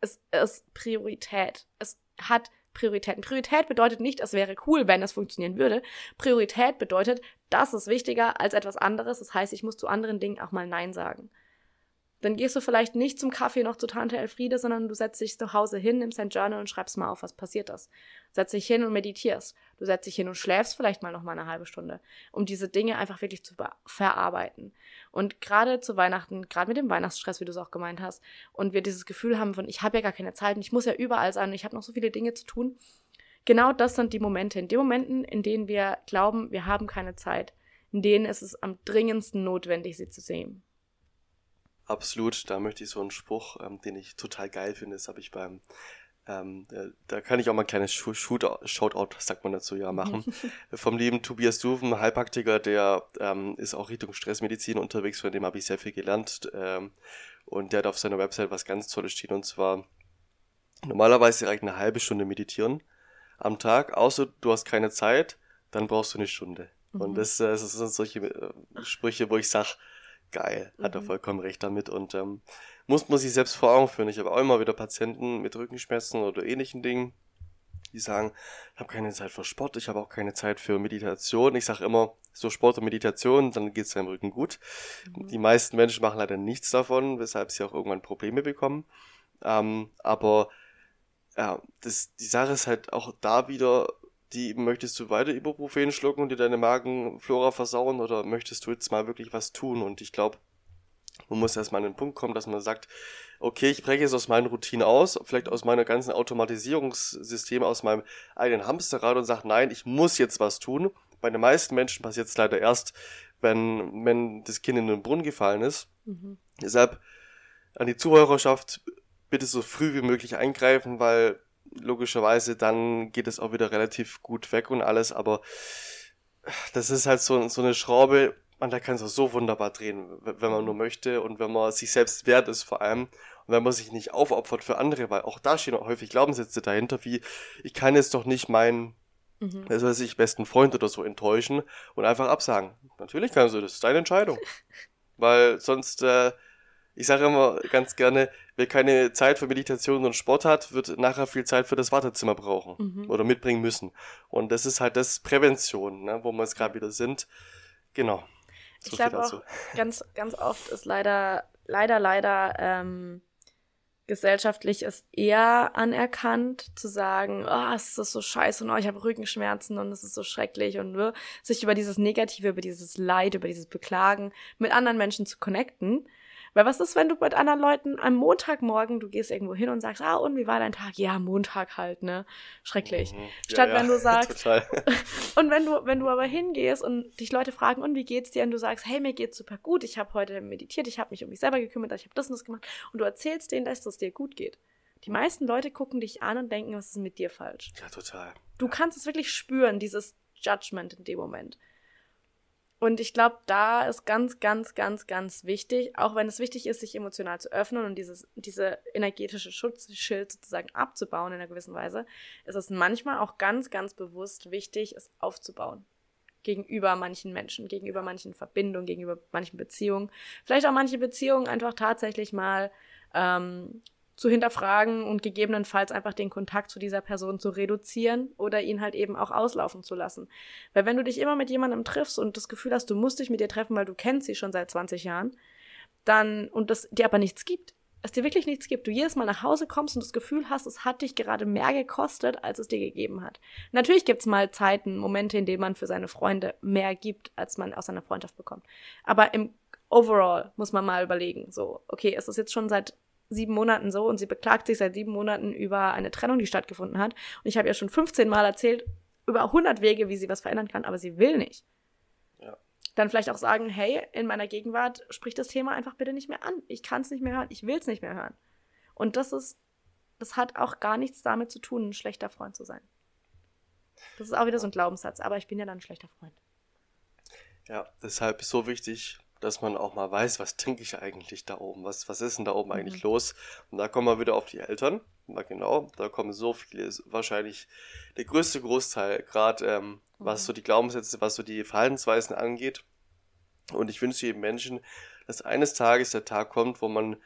[SPEAKER 1] es ist Priorität. Es hat Prioritäten. Priorität bedeutet nicht, es wäre cool, wenn es funktionieren würde. Priorität bedeutet, das ist wichtiger als etwas anderes. Das heißt, ich muss zu anderen Dingen auch mal Nein sagen dann gehst du vielleicht nicht zum Kaffee noch zu Tante Elfriede, sondern du setzt dich zu Hause hin, nimmst dein Journal und schreibst mal auf, was passiert ist. Setz dich hin und meditierst. Du setzt dich hin und schläfst vielleicht mal noch mal eine halbe Stunde, um diese Dinge einfach wirklich zu verarbeiten. Und gerade zu Weihnachten, gerade mit dem Weihnachtsstress, wie du es auch gemeint hast, und wir dieses Gefühl haben von, ich habe ja gar keine Zeit und ich muss ja überall sein und ich habe noch so viele Dinge zu tun. Genau das sind die Momente. In den Momenten, in denen wir glauben, wir haben keine Zeit, in denen ist es am dringendsten notwendig, sie zu sehen.
[SPEAKER 2] Absolut, da möchte ich so einen Spruch, ähm, den ich total geil finde, das habe ich beim, ähm, da, da, kann ich auch mal ein kleines Shoutout, sagt man dazu, ja, machen. Vom lieben Tobias Duven, Heilpraktiker, der ähm, ist auch Richtung Stressmedizin unterwegs, von dem habe ich sehr viel gelernt. Ähm, und der hat auf seiner Website was ganz Tolles stehen, und zwar, normalerweise reicht eine halbe Stunde meditieren am Tag, außer du hast keine Zeit, dann brauchst du eine Stunde. Mhm. Und das, das sind solche äh, Sprüche, wo ich sage, geil, hat mhm. er vollkommen recht damit und ähm, muss man sich selbst vor Augen führen. Ich habe auch immer wieder Patienten mit Rückenschmerzen oder ähnlichen Dingen, die sagen, ich habe keine Zeit für Sport, ich habe auch keine Zeit für Meditation. Ich sage immer, so Sport und Meditation, dann geht es deinem Rücken gut. Mhm. Die meisten Menschen machen leider nichts davon, weshalb sie auch irgendwann Probleme bekommen. Ähm, aber ja, das, die Sache ist halt auch da wieder, die möchtest du weiter Ibuprofen schlucken und dir deine Magenflora versauen oder möchtest du jetzt mal wirklich was tun? Und ich glaube, man muss erstmal an den Punkt kommen, dass man sagt, okay, ich breche jetzt aus meinen Routinen aus, vielleicht aus meiner ganzen Automatisierungssystem, aus meinem eigenen Hamsterrad und sage, nein, ich muss jetzt was tun. Bei den meisten Menschen passiert es leider erst, wenn, wenn das Kind in den Brunnen gefallen ist. Mhm. Deshalb an die Zuhörerschaft bitte so früh wie möglich eingreifen, weil logischerweise, dann geht es auch wieder relativ gut weg und alles, aber das ist halt so, so eine Schraube, man, da kann es auch so wunderbar drehen, wenn man nur möchte und wenn man sich selbst wert ist vor allem und wenn man sich nicht aufopfert für andere, weil auch da stehen auch häufig Glaubenssätze dahinter, wie ich kann jetzt doch nicht meinen, mhm. also weiß ich, besten Freund oder so enttäuschen und einfach absagen. Natürlich kannst du, das ist deine Entscheidung. weil sonst, äh, ich sage immer ganz gerne, wer keine Zeit für Meditation und Sport hat, wird nachher viel Zeit für das Wartezimmer brauchen mhm. oder mitbringen müssen. Und das ist halt das Prävention, ne, wo wir es gerade wieder sind. Genau.
[SPEAKER 1] So ich glaube auch, ganz, ganz oft ist leider, leider, leider ähm, gesellschaftlich ist eher anerkannt zu sagen, oh, es ist so scheiße und oh, ich habe Rückenschmerzen und es ist so schrecklich und uh, sich über dieses Negative, über dieses Leid, über dieses Beklagen mit anderen Menschen zu connecten weil was ist, wenn du mit anderen Leuten am Montagmorgen, du gehst irgendwo hin und sagst, ah, und wie war dein Tag? Ja, Montag halt, ne? Schrecklich. Mhm. Statt ja, ja. wenn du sagst, und wenn du, wenn du aber hingehst und dich Leute fragen, und wie geht's dir? Und du sagst, hey, mir geht's super gut, ich habe heute meditiert, ich habe mich um mich selber gekümmert, ich habe das und das gemacht. Und du erzählst denen, dass es dir gut geht. Die meisten Leute gucken dich an und denken, was ist mit dir falsch?
[SPEAKER 2] Ja, total.
[SPEAKER 1] Du kannst es wirklich spüren, dieses Judgment in dem Moment. Und ich glaube, da ist ganz, ganz, ganz, ganz wichtig, auch wenn es wichtig ist, sich emotional zu öffnen und dieses, diese energetische Schutzschild sozusagen abzubauen in einer gewissen Weise, ist es manchmal auch ganz, ganz bewusst wichtig, es aufzubauen. Gegenüber manchen Menschen, gegenüber manchen Verbindungen, gegenüber manchen Beziehungen. Vielleicht auch manche Beziehungen einfach tatsächlich mal ähm, zu hinterfragen und gegebenenfalls einfach den Kontakt zu dieser Person zu reduzieren oder ihn halt eben auch auslaufen zu lassen. Weil wenn du dich immer mit jemandem triffst und das Gefühl hast, du musst dich mit ihr treffen, weil du kennst sie schon seit 20 Jahren, dann, und das dir aber nichts gibt, es dir wirklich nichts gibt, du jedes Mal nach Hause kommst und das Gefühl hast, es hat dich gerade mehr gekostet, als es dir gegeben hat. Natürlich gibt's mal Zeiten, Momente, in denen man für seine Freunde mehr gibt, als man aus seiner Freundschaft bekommt. Aber im Overall muss man mal überlegen, so, okay, es ist jetzt schon seit sieben Monaten so und sie beklagt sich seit sieben Monaten über eine Trennung, die stattgefunden hat. Und ich habe ihr schon 15 Mal erzählt, über 100 Wege, wie sie was verändern kann, aber sie will nicht. Ja. Dann vielleicht auch sagen, hey, in meiner Gegenwart sprich das Thema einfach bitte nicht mehr an. Ich kann es nicht mehr hören, ich will es nicht mehr hören. Und das ist, das hat auch gar nichts damit zu tun, ein schlechter Freund zu sein. Das ist auch wieder so ein Glaubenssatz, aber ich bin ja dann ein schlechter Freund.
[SPEAKER 2] Ja, deshalb ist so wichtig, dass man auch mal weiß, was denke ich eigentlich da oben, was, was ist denn da oben mhm. eigentlich los? Und da kommen wir wieder auf die Eltern. Na genau, da kommen so viele, wahrscheinlich der größte Großteil, gerade ähm, mhm. was so die Glaubenssätze, was so die Verhaltensweisen angeht. Und ich wünsche jedem Menschen, dass eines Tages der Tag kommt, wo man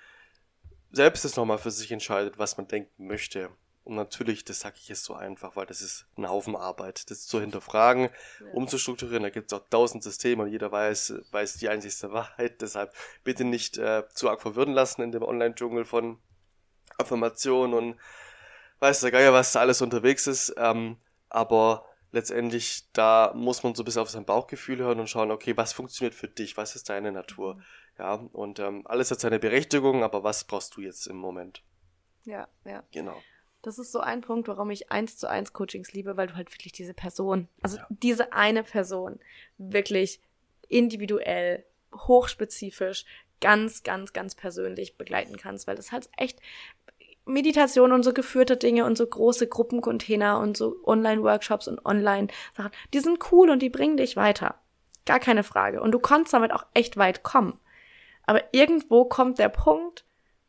[SPEAKER 2] selbst es nochmal für sich entscheidet, was man denken möchte. Und natürlich, das sage ich jetzt so einfach, weil das ist ein Haufen Arbeit, das zu hinterfragen, ja. umzustrukturieren. Da gibt es auch tausend Systeme und jeder weiß, weiß die einzigste Wahrheit. Deshalb bitte nicht äh, zu arg verwirren lassen in dem Online-Dschungel von Affirmationen und weiß der Geier, was da alles unterwegs ist. Ähm, aber letztendlich, da muss man so ein bisschen auf sein Bauchgefühl hören und schauen, okay, was funktioniert für dich, was ist deine Natur? Mhm. Ja, und ähm, alles hat seine Berechtigung, aber was brauchst du jetzt im Moment?
[SPEAKER 1] Ja, ja.
[SPEAKER 2] Genau.
[SPEAKER 1] Das ist so ein Punkt, warum ich eins zu eins Coachings liebe, weil du halt wirklich diese Person, also ja. diese eine Person, wirklich individuell, hochspezifisch, ganz, ganz, ganz persönlich begleiten kannst, weil das halt echt Meditation und so geführte Dinge und so große Gruppencontainer und so Online-Workshops und Online-Sachen, die sind cool und die bringen dich weiter. Gar keine Frage. Und du kannst damit auch echt weit kommen. Aber irgendwo kommt der Punkt,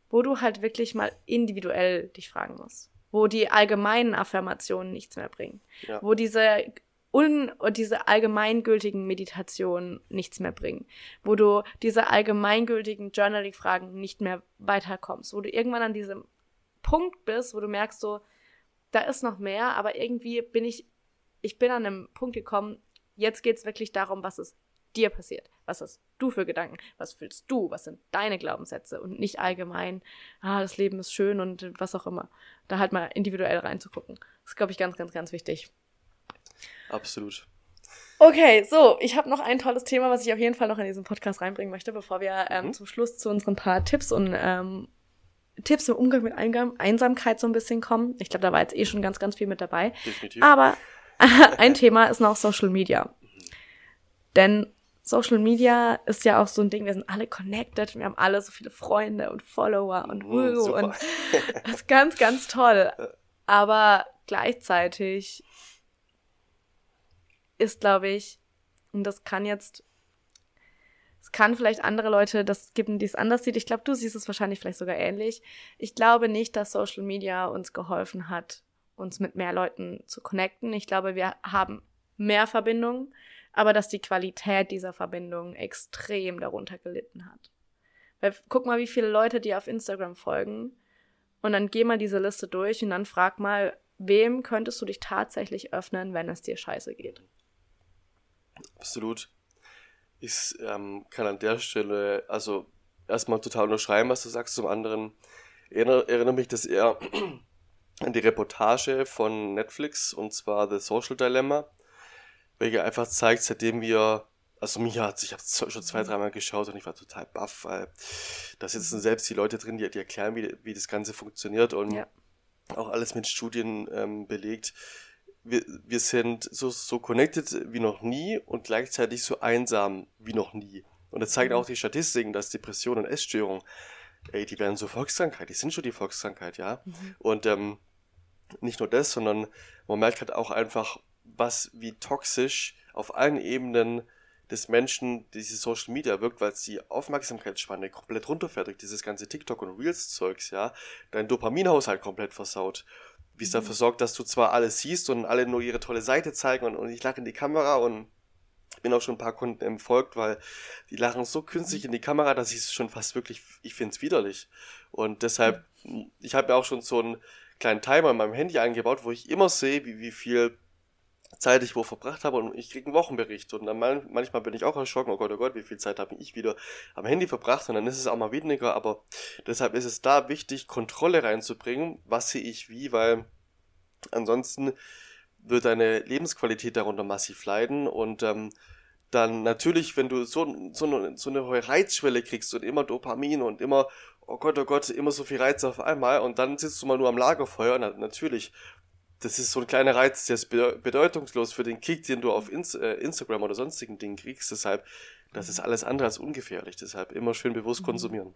[SPEAKER 1] wo du halt wirklich mal individuell dich fragen musst wo die allgemeinen Affirmationen nichts mehr bringen, ja. wo diese un diese allgemeingültigen Meditationen nichts mehr bringen, wo du diese allgemeingültigen Journaling-Fragen nicht mehr weiterkommst, wo du irgendwann an diesem Punkt bist, wo du merkst so, da ist noch mehr, aber irgendwie bin ich, ich bin an einem Punkt gekommen, jetzt geht's wirklich darum, was ist dir passiert. Was hast du für Gedanken? Was fühlst du? Was sind deine Glaubenssätze? Und nicht allgemein, ah, das Leben ist schön und was auch immer. Da halt mal individuell reinzugucken. Das ist, glaube ich, ganz, ganz, ganz wichtig.
[SPEAKER 2] Absolut.
[SPEAKER 1] Okay, so, ich habe noch ein tolles Thema, was ich auf jeden Fall noch in diesen Podcast reinbringen möchte, bevor wir ähm, mhm. zum Schluss zu unseren paar Tipps und ähm, Tipps im Umgang mit Einsamkeit so ein bisschen kommen. Ich glaube, da war jetzt eh schon ganz, ganz viel mit dabei. Definitiv. Aber ein Thema ist noch Social Media. Mhm. Denn Social Media ist ja auch so ein Ding, wir sind alle connected, wir haben alle so viele Freunde und Follower und uh, und das ist ganz, ganz toll. Aber gleichzeitig ist, glaube ich, und das kann jetzt, es kann vielleicht andere Leute das geben, die es anders sieht. Ich glaube, du siehst es wahrscheinlich vielleicht sogar ähnlich. Ich glaube nicht, dass Social Media uns geholfen hat, uns mit mehr Leuten zu connecten. Ich glaube, wir haben mehr Verbindungen aber dass die Qualität dieser Verbindung extrem darunter gelitten hat. Weil guck mal, wie viele Leute dir auf Instagram folgen und dann geh mal diese Liste durch und dann frag mal, wem könntest du dich tatsächlich öffnen, wenn es dir scheiße geht?
[SPEAKER 2] Absolut. Ich ähm, kann an der Stelle, also erstmal total unterschreiben, was du sagst, zum anderen erinnere, erinnere mich das eher an die Reportage von Netflix und zwar The Social Dilemma welche einfach zeigt, seitdem wir, also mich hat, ich habe schon zwei, dreimal geschaut und ich war total baff, weil da sitzen mhm. selbst die Leute drin, die, die erklären, wie, wie das Ganze funktioniert und ja. auch alles mit Studien ähm, belegt. Wir, wir sind so, so connected wie noch nie und gleichzeitig so einsam wie noch nie. Und das zeigen mhm. auch die Statistiken, dass Depression und Essstörung, ey, die werden so Volkskrankheit, die sind schon die Volkskrankheit, ja. Mhm. Und ähm, nicht nur das, sondern man merkt halt auch einfach, was wie toxisch auf allen Ebenen des Menschen diese Social Media wirkt, weil es die Aufmerksamkeitsspanne komplett runterfährt durch dieses ganze TikTok und Reels-Zeugs, ja, dein Dopaminhaushalt komplett versaut. Wie es mhm. dafür sorgt, dass du zwar alles siehst und alle nur ihre tolle Seite zeigen und, und ich lache in die Kamera und bin auch schon ein paar Kunden entfolgt, weil die lachen so künstlich in die Kamera, dass ich es schon fast wirklich, ich finde es widerlich. Und deshalb, ich habe ja auch schon so einen kleinen Timer in meinem Handy eingebaut, wo ich immer sehe, wie, wie viel Zeit ich wo verbracht habe und ich kriege einen Wochenbericht. Und dann mal, manchmal bin ich auch erschrocken, oh Gott, oh Gott, wie viel Zeit habe ich wieder am Handy verbracht? Und dann ist es auch mal weniger, aber deshalb ist es da wichtig, Kontrolle reinzubringen, was sehe ich wie, weil ansonsten wird deine Lebensqualität darunter massiv leiden. Und ähm, dann natürlich, wenn du so, so, eine, so eine hohe Reizschwelle kriegst und immer Dopamin und immer, oh Gott, oh Gott, immer so viel Reiz auf einmal und dann sitzt du mal nur am Lagerfeuer, na, natürlich das ist so ein kleiner Reiz, der ist bedeutungslos für den Kick, den du auf Inst äh, Instagram oder sonstigen Dingen kriegst. Deshalb, das ist alles andere als ungefährlich. Deshalb immer schön bewusst mhm. konsumieren.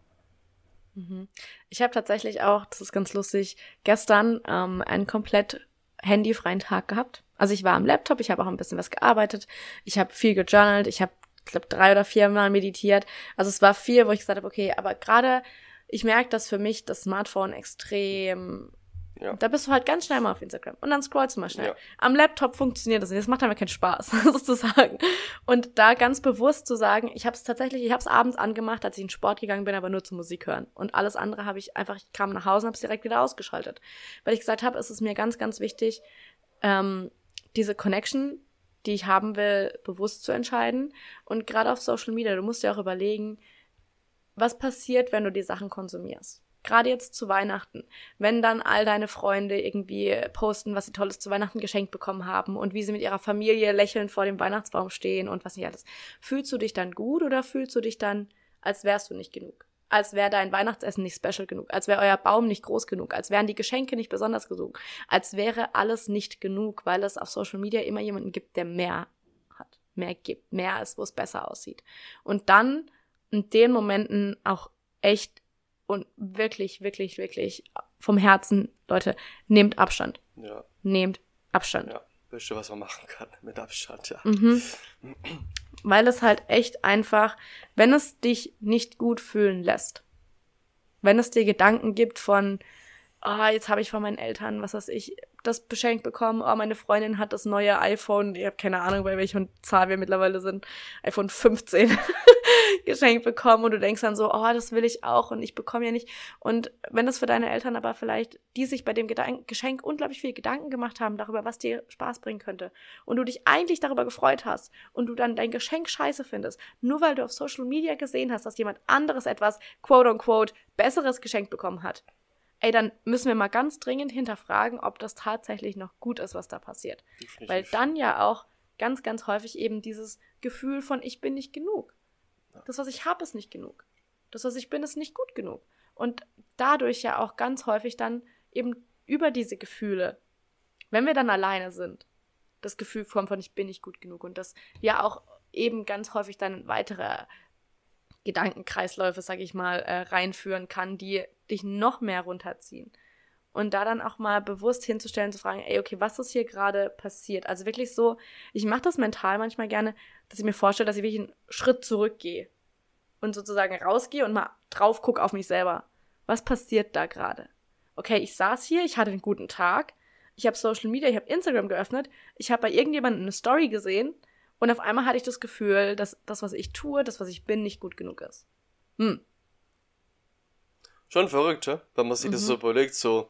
[SPEAKER 1] Mhm. Ich habe tatsächlich auch, das ist ganz lustig, gestern ähm, einen komplett handyfreien Tag gehabt. Also ich war am Laptop, ich habe auch ein bisschen was gearbeitet, ich habe viel gejournalt, ich habe, glaube drei oder vier Mal meditiert. Also es war viel, wo ich gesagt habe, okay, aber gerade ich merke, dass für mich das Smartphone extrem
[SPEAKER 2] Ja.
[SPEAKER 1] Da bist du halt ganz schnell mal auf Instagram und dann scrollst du mal schnell.
[SPEAKER 2] Ja.
[SPEAKER 1] Am Laptop funktioniert das nicht. Das macht einfach keinen Spaß, sozusagen. Und da ganz bewusst zu sagen, ich habe es tatsächlich, ich habe es abends angemacht, als ich in den Sport gegangen bin, aber nur zur Musik hören. Und alles andere habe ich einfach, ich kam nach Hause und habe es direkt wieder ausgeschaltet. Weil ich gesagt habe, es ist mir ganz, ganz wichtig, ähm, diese Connection, die ich haben will, bewusst zu entscheiden. Und gerade auf Social Media, du musst dir auch überlegen, was passiert, wenn du die Sachen konsumierst. Gerade jetzt zu Weihnachten, wenn dann all deine Freunde irgendwie posten, was sie Tolles zu Weihnachten geschenkt bekommen haben und wie sie mit ihrer Familie lächelnd vor dem Weihnachtsbaum stehen und was nicht alles. Fühlst du dich dann gut oder fühlst du dich dann, als wärst du nicht genug? Als wäre dein Weihnachtsessen nicht special genug, als wäre euer Baum nicht groß genug, als wären die Geschenke nicht besonders genug, als wäre alles nicht genug, weil es auf Social Media immer jemanden gibt, der mehr hat, mehr gibt, mehr ist, wo es besser aussieht. Und dann in den Momenten auch echt und wirklich, wirklich, wirklich vom Herzen, Leute, nehmt Abstand.
[SPEAKER 2] Ja,
[SPEAKER 1] Nehmt Abstand.
[SPEAKER 2] ja. Beste, was man machen kann. Mit Abstand, ja.
[SPEAKER 1] Mhm. Weil es halt echt einfach, wenn es dich nicht gut fühlen lässt, wenn es dir Gedanken gibt von, ah, jetzt habe ich von meinen Eltern, was weiß ich, das beschenkt bekommen, oh, meine Freundin hat das neue iPhone, ich habe keine Ahnung, bei welcher Zahl wir mittlerweile sind, iPhone 15 geschenkt bekommen. Und du denkst dann so, oh, das will ich auch und ich bekomme ja nicht. Und wenn das für deine Eltern aber vielleicht, die sich bei dem Gedank Geschenk unglaublich viel Gedanken gemacht haben darüber, was dir Spaß bringen könnte und du dich eigentlich darüber gefreut hast und du dann dein Geschenk scheiße findest, nur weil du auf Social Media gesehen hast, dass jemand anderes etwas, quote unquote, besseres geschenkt bekommen hat, ey, dann müssen wir mal ganz dringend hinterfragen, ob das tatsächlich noch gut ist, was da passiert.
[SPEAKER 2] Definitiv.
[SPEAKER 1] Weil dann ja auch ganz, ganz häufig eben dieses Gefühl von ich bin nicht genug. Das, was ich habe, ist nicht genug. Das, was ich bin, ist nicht gut genug. Und dadurch ja auch ganz häufig dann eben über diese Gefühle, wenn wir dann alleine sind, das Gefühl kommt von ich bin nicht gut genug und das ja auch eben ganz häufig dann weitere Gedankenkreisläufe, sag ich mal, äh, reinführen kann, die dich noch mehr runterziehen. Und da dann auch mal bewusst hinzustellen, zu fragen, ey, okay, was ist hier gerade passiert? Also wirklich so, ich mache das mental manchmal gerne, dass ich mir vorstelle, dass ich wirklich einen Schritt zurückgehe und sozusagen rausgehe und mal drauf gucke auf mich selber. Was passiert da gerade? Okay, ich saß hier, ich hatte einen guten Tag, ich habe Social Media, ich habe Instagram geöffnet, ich habe bei irgendjemandem eine Story gesehen und auf einmal hatte ich das Gefühl, dass das, was ich tue, das, was ich bin, nicht gut genug ist. Hm,
[SPEAKER 2] Schon verrückt, ja? wenn man sich das
[SPEAKER 1] Mhm.
[SPEAKER 2] so überlegt, so,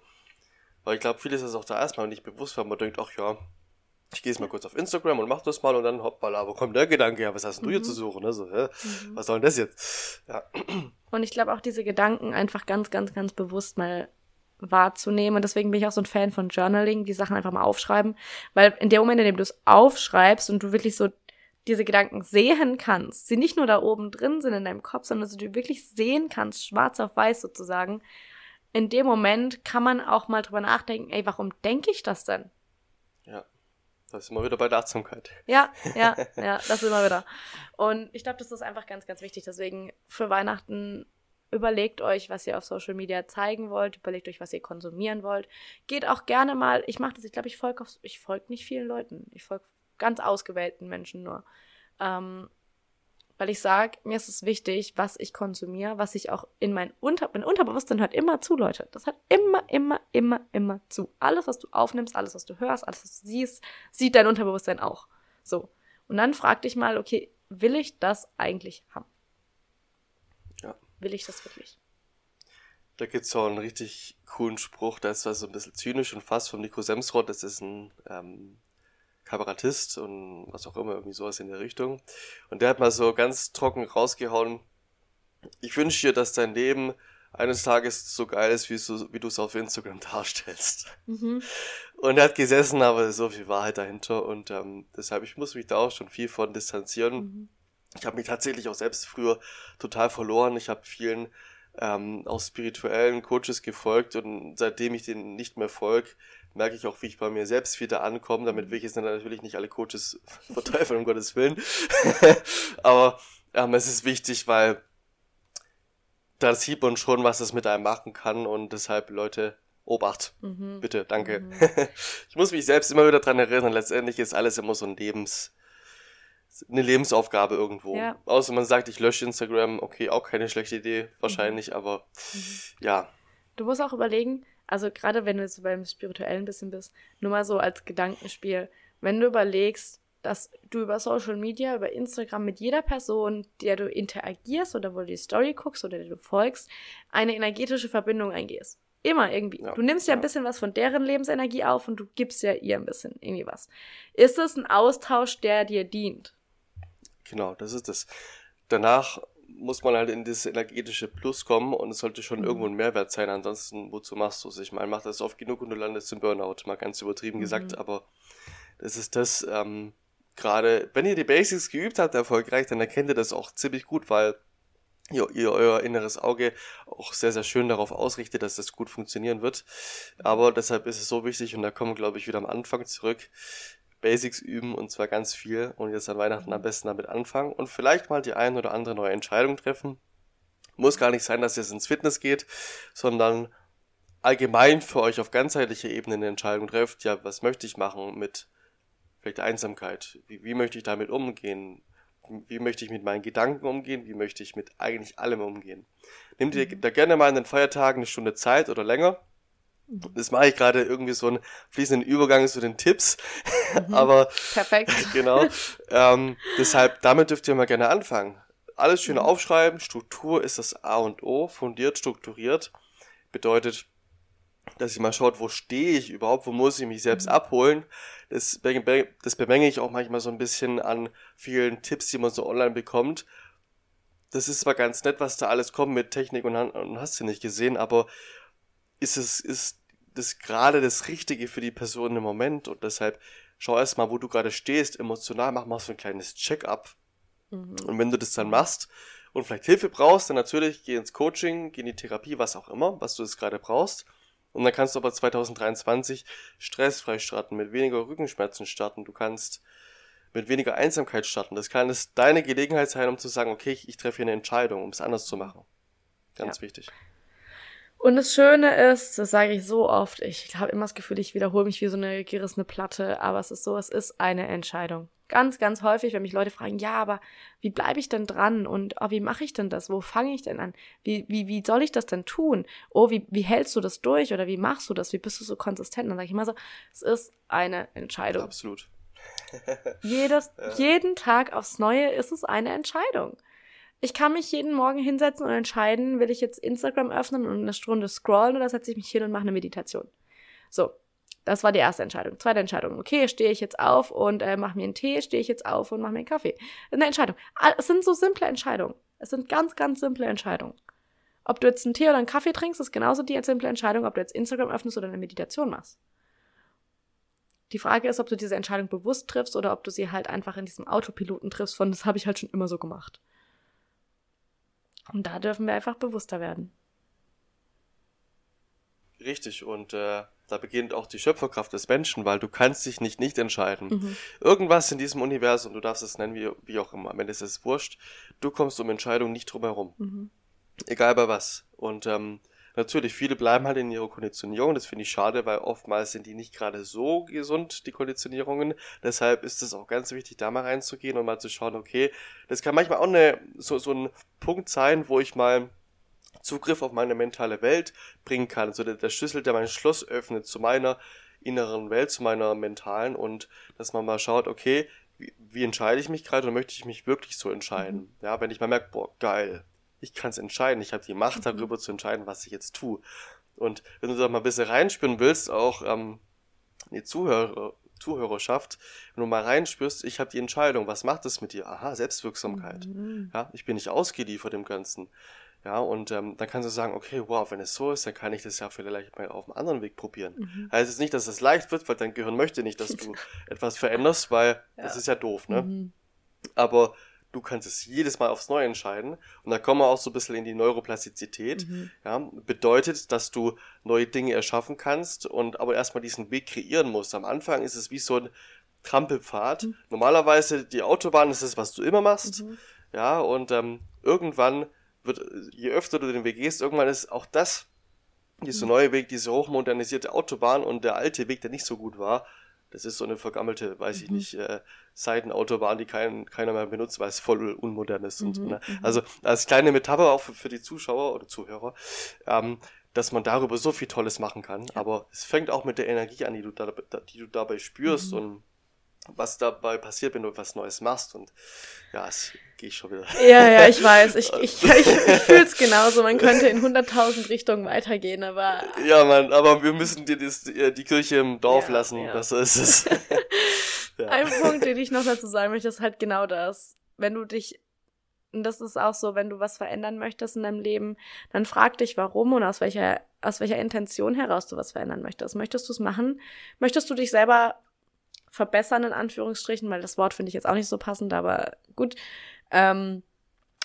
[SPEAKER 2] weil ich glaube, vieles ist auch da erstmal nicht bewusst, weil man denkt, ach ja, ich gehe jetzt mal kurz auf Instagram und mach das mal und dann hoppala, wo kommt der Gedanke her, was hast denn du hier
[SPEAKER 1] Mhm.
[SPEAKER 2] zu suchen, ne? so, hä? was soll denn das jetzt? Ja,
[SPEAKER 1] Und ich glaube auch diese Gedanken einfach ganz, ganz, ganz bewusst mal wahrzunehmen. Und deswegen bin ich auch so ein Fan von Journaling, die Sachen einfach mal aufschreiben. Weil in dem Moment, in dem du es aufschreibst und du wirklich so diese Gedanken sehen kannst, sie nicht nur da oben drin sind in deinem Kopf, sondern dass du die wirklich sehen kannst, schwarz auf weiß sozusagen, in dem Moment kann man auch mal drüber nachdenken, ey, warum denke ich das denn?
[SPEAKER 2] ja. Da sind wir wieder bei der Achtsamkeit.
[SPEAKER 1] Ja, ja, ja, das immer wieder. Und ich glaube, das ist einfach ganz, ganz wichtig. Deswegen für Weihnachten überlegt euch, was ihr auf Social Media zeigen wollt, überlegt euch, was ihr konsumieren wollt. Geht auch gerne mal, ich mache das, ich glaube, ich folge auf, ich folge nicht vielen Leuten. Ich folge ganz ausgewählten Menschen nur. Ähm, weil ich sage, mir ist es wichtig, was ich konsumiere, was ich auch in mein, Unter mein Unterbewusstsein hört immer zu, Leute. Das hört immer, immer, immer, immer zu. Alles, was du aufnimmst, alles, was du hörst, alles, was du siehst, sieht dein Unterbewusstsein auch. So. Und dann frag dich mal, okay, will ich das eigentlich haben?
[SPEAKER 2] Ja.
[SPEAKER 1] Will ich das wirklich?
[SPEAKER 2] Da gibt's so einen richtig coolen Spruch, der ist zwar so ein bisschen zynisch und fast vom Nico Semsrott, das ist ein ähm, Kabarettist und was auch immer, irgendwie sowas in der Richtung. Und der hat mal so ganz trocken rausgehauen, ich wünsche dir, dass dein Leben eines Tages so geil ist, wie du wie du es auf Instagram darstellst.
[SPEAKER 1] Mhm.
[SPEAKER 2] Und er hat gesessen, aber so viel Wahrheit dahinter und ähm, deshalb, ich muss mich da auch schon viel von distanzieren.
[SPEAKER 1] Mhm.
[SPEAKER 2] Ich habe mich tatsächlich auch selbst früher total verloren. Ich habe vielen ähm, auch spirituellen Coaches gefolgt und seitdem ich denen nicht mehr folge, merke ich auch, wie ich bei mir selbst wieder ankomme. Damit will ich jetzt natürlich nicht alle Coaches verteufeln, um Gottes Willen. Aber ähm, es ist wichtig, weil da sieht man schon, was es mit einem machen kann und deshalb, Leute, Obacht.
[SPEAKER 1] Mhm.
[SPEAKER 2] Bitte, danke.
[SPEAKER 1] Mhm.
[SPEAKER 2] ich muss mich selbst immer wieder dran erinnern, letztendlich ist alles immer so ein Lebens, eine Lebensaufgabe irgendwo.
[SPEAKER 1] Ja.
[SPEAKER 2] Außer man sagt, ich lösche Instagram, okay, auch keine schlechte Idee, wahrscheinlich, aber
[SPEAKER 1] Mhm.
[SPEAKER 2] ja,
[SPEAKER 1] Du musst auch überlegen, also gerade wenn du jetzt beim Spirituellen ein bisschen bist, nur mal so als Gedankenspiel, wenn du überlegst, dass du über Social Media, über Instagram mit jeder Person, der du interagierst oder wo du die Story guckst oder der du folgst, eine energetische Verbindung eingehst. Immer irgendwie. Ja, du nimmst ja, ja ein bisschen was von deren Lebensenergie auf und du gibst ja ihr ein bisschen irgendwie was. Ist es ein Austausch, der dir dient?
[SPEAKER 2] Genau, das ist es. Danach muss man halt in das energetische Plus kommen und es sollte schon mhm. irgendwo ein Mehrwert sein. Ansonsten, wozu machst du es? Ich meine, mach das oft genug und du landest im Burnout, mal ganz übertrieben mhm. gesagt, aber das ist das, ähm, gerade, wenn ihr die Basics geübt habt erfolgreich, dann erkennt ihr das auch ziemlich gut, weil ihr, ihr euer inneres Auge auch sehr, sehr schön darauf ausrichtet, dass das gut funktionieren wird. Aber deshalb ist es so wichtig, und da kommen wir, glaube ich, wieder am Anfang zurück, Basics üben und zwar ganz viel und jetzt an Weihnachten am besten damit anfangen und vielleicht mal die ein oder andere neue Entscheidung treffen. Muss gar nicht sein, dass ihr jetzt ins Fitness geht, sondern allgemein für euch auf ganzheitlicher Ebene eine Entscheidung trefft, ja, was möchte ich machen mit vielleicht Einsamkeit? Wie, wie möchte ich damit umgehen? Wie möchte ich mit meinen Gedanken umgehen? Wie möchte ich mit eigentlich allem umgehen? Nehmt ihr mhm. da gerne mal in den Feiertagen eine Stunde Zeit oder länger. Das mache ich gerade irgendwie so einen fließenden Übergang zu den Tipps. Mhm. Aber
[SPEAKER 1] perfekt.
[SPEAKER 2] genau. Ähm, deshalb, damit dürft ihr mal gerne anfangen. Alles schön mhm. aufschreiben. Struktur ist das A und O. Fundiert, strukturiert. Bedeutet, dass ihr mal schaut, wo stehe ich überhaupt, wo muss ich mich selbst mhm. abholen. Das, das bemenge ich auch manchmal so ein bisschen an vielen Tipps, die man so online bekommt. Das ist zwar ganz nett, was da alles kommt mit Technik und, und hast du nicht gesehen, aber ist es, ist das gerade das Richtige für die Person im Moment und deshalb schau erst mal, wo du gerade stehst, emotional, mach mal so ein kleines Check-up. Mhm. Und wenn du das dann machst und vielleicht Hilfe brauchst, dann natürlich geh ins Coaching, geh in die Therapie, was auch immer, was du jetzt gerade brauchst. Und dann kannst du aber 2023 stressfrei starten, mit weniger Rückenschmerzen starten. Du kannst mit weniger Einsamkeit starten. Das kann es deine Gelegenheit sein, um zu sagen, okay, ich, ich treffe hier eine Entscheidung, um es anders zu machen. Ganz ja. wichtig.
[SPEAKER 1] Und das Schöne ist, das sage ich so oft, ich habe immer das Gefühl, ich wiederhole mich wie so eine gerissene Platte, aber es ist so, es ist eine Entscheidung. Ganz, ganz häufig, wenn mich Leute fragen, ja, aber wie bleibe ich denn dran und oh, wie mache ich denn das? Wo fange ich denn an? Wie, wie, wie soll ich das denn tun? Oh, wie, wie hältst du das durch oder wie machst du das? Wie bist du so konsistent? dann sage ich immer so, es ist eine Entscheidung.
[SPEAKER 2] Absolut.
[SPEAKER 1] Jedes, ja. Jeden Tag aufs Neue ist es eine Entscheidung. Ich kann mich jeden Morgen hinsetzen und entscheiden, will ich jetzt Instagram öffnen und eine Stunde scrollen oder setze ich mich hin und mache eine Meditation. So, das war die erste Entscheidung. Zweite Entscheidung. Okay, stehe ich jetzt auf und äh, mache mir einen Tee, stehe ich jetzt auf und mache mir einen Kaffee. Eine Entscheidung. Es sind so simple Entscheidungen. Es sind ganz, ganz simple Entscheidungen. Ob du jetzt einen Tee oder einen Kaffee trinkst, ist genauso die simple Entscheidung, ob du jetzt Instagram öffnest oder eine Meditation machst. Die Frage ist, ob du diese Entscheidung bewusst triffst oder ob du sie halt einfach in diesem Autopiloten triffst von, das habe ich halt schon immer so gemacht. Und da dürfen wir einfach bewusster werden.
[SPEAKER 2] Richtig, und äh, da beginnt auch die Schöpferkraft des Menschen, weil du kannst dich nicht nicht entscheiden. Mhm. Irgendwas in diesem Universum, du darfst es nennen, wie, wie auch immer, am Ende ist es wurscht, du kommst um Entscheidungen nicht drum herum. Mhm. Egal bei was. Und ähm, natürlich, viele bleiben halt in ihrer Konditionierung, das finde ich schade, weil oftmals sind die nicht gerade so gesund, die Konditionierungen. Deshalb ist es auch ganz wichtig, da mal reinzugehen und mal zu schauen, okay, das kann manchmal auch eine, so, so ein Punkt sein, wo ich mal Zugriff auf meine mentale Welt bringen kann. So der, der Schlüssel, der mein Schloss öffnet zu meiner inneren Welt, zu meiner mentalen und dass man mal schaut, okay, wie, wie entscheide ich mich gerade oder möchte ich mich wirklich so entscheiden? Mhm. Ja, wenn ich mal merke, boah, geil, ich kann es entscheiden, ich habe die Macht mhm. darüber zu entscheiden, was ich jetzt tue. Und wenn du da mal ein bisschen reinspüren willst, auch ähm, die Zuhörer, Zuhörerschaft, wenn du mal reinspürst, ich habe die Entscheidung, was macht es mit dir? Aha, Selbstwirksamkeit. Mhm. Ja, ich bin nicht ausgeliefert dem Ganzen. Ja, und ähm, dann kannst du sagen, okay, wow, wenn es so ist, dann kann ich das ja vielleicht mal auf einem anderen Weg probieren. Mhm. Heißt es nicht, dass es leicht wird, weil dein Gehirn möchte nicht, dass du etwas veränderst, weil ja. das ist ja doof, ne? Mhm. Aber du kannst es jedes Mal aufs Neue entscheiden. Und da kommen wir auch so ein bisschen in die Neuroplastizität. Mhm. Ja, bedeutet, dass du neue Dinge erschaffen kannst und aber erstmal diesen Weg kreieren musst. Am Anfang ist es wie so ein Trampelpfad. Mhm. Normalerweise die Autobahn ist das, was du immer machst. Mhm. Ja, und ähm, irgendwann wird, je öfter du den Weg gehst, irgendwann ist auch das, dieser mhm. neue Weg, diese hochmodernisierte Autobahn und der alte Weg, der nicht so gut war, Das ist so eine vergammelte, weiß ich mhm. nicht, äh, Seitenautobahn, die kein, keiner mehr benutzt, weil es voll unmodern ist. Mhm. Und so, ne? Mhm. Also als kleine Metapher auch für, für die Zuschauer oder Zuhörer, ähm, dass man darüber so viel Tolles machen kann. Ja. Aber es fängt auch mit der Energie an, die du, da, die du dabei spürst mhm. und was dabei passiert, wenn du was Neues machst. Und ja, es gehe ich schon wieder.
[SPEAKER 1] Ja, ja, ich weiß. Ich, ich, ich, ich fühle es genauso. Man könnte in 100.000 Richtungen weitergehen, aber.
[SPEAKER 2] Ja, Mann, aber wir müssen dir das, die Kirche im Dorf ja, lassen. Ja. Das ist es.
[SPEAKER 1] ja. Ein Punkt, den ich noch dazu sagen möchte, ist halt genau das. Wenn du dich und das ist auch so, wenn du was verändern möchtest in deinem Leben, dann frag dich, warum und aus welcher, aus welcher Intention heraus du was verändern möchtest. Möchtest du es machen? Möchtest du dich selber verbessern, in Anführungsstrichen, weil das Wort finde ich jetzt auch nicht so passend, aber gut. Ähm,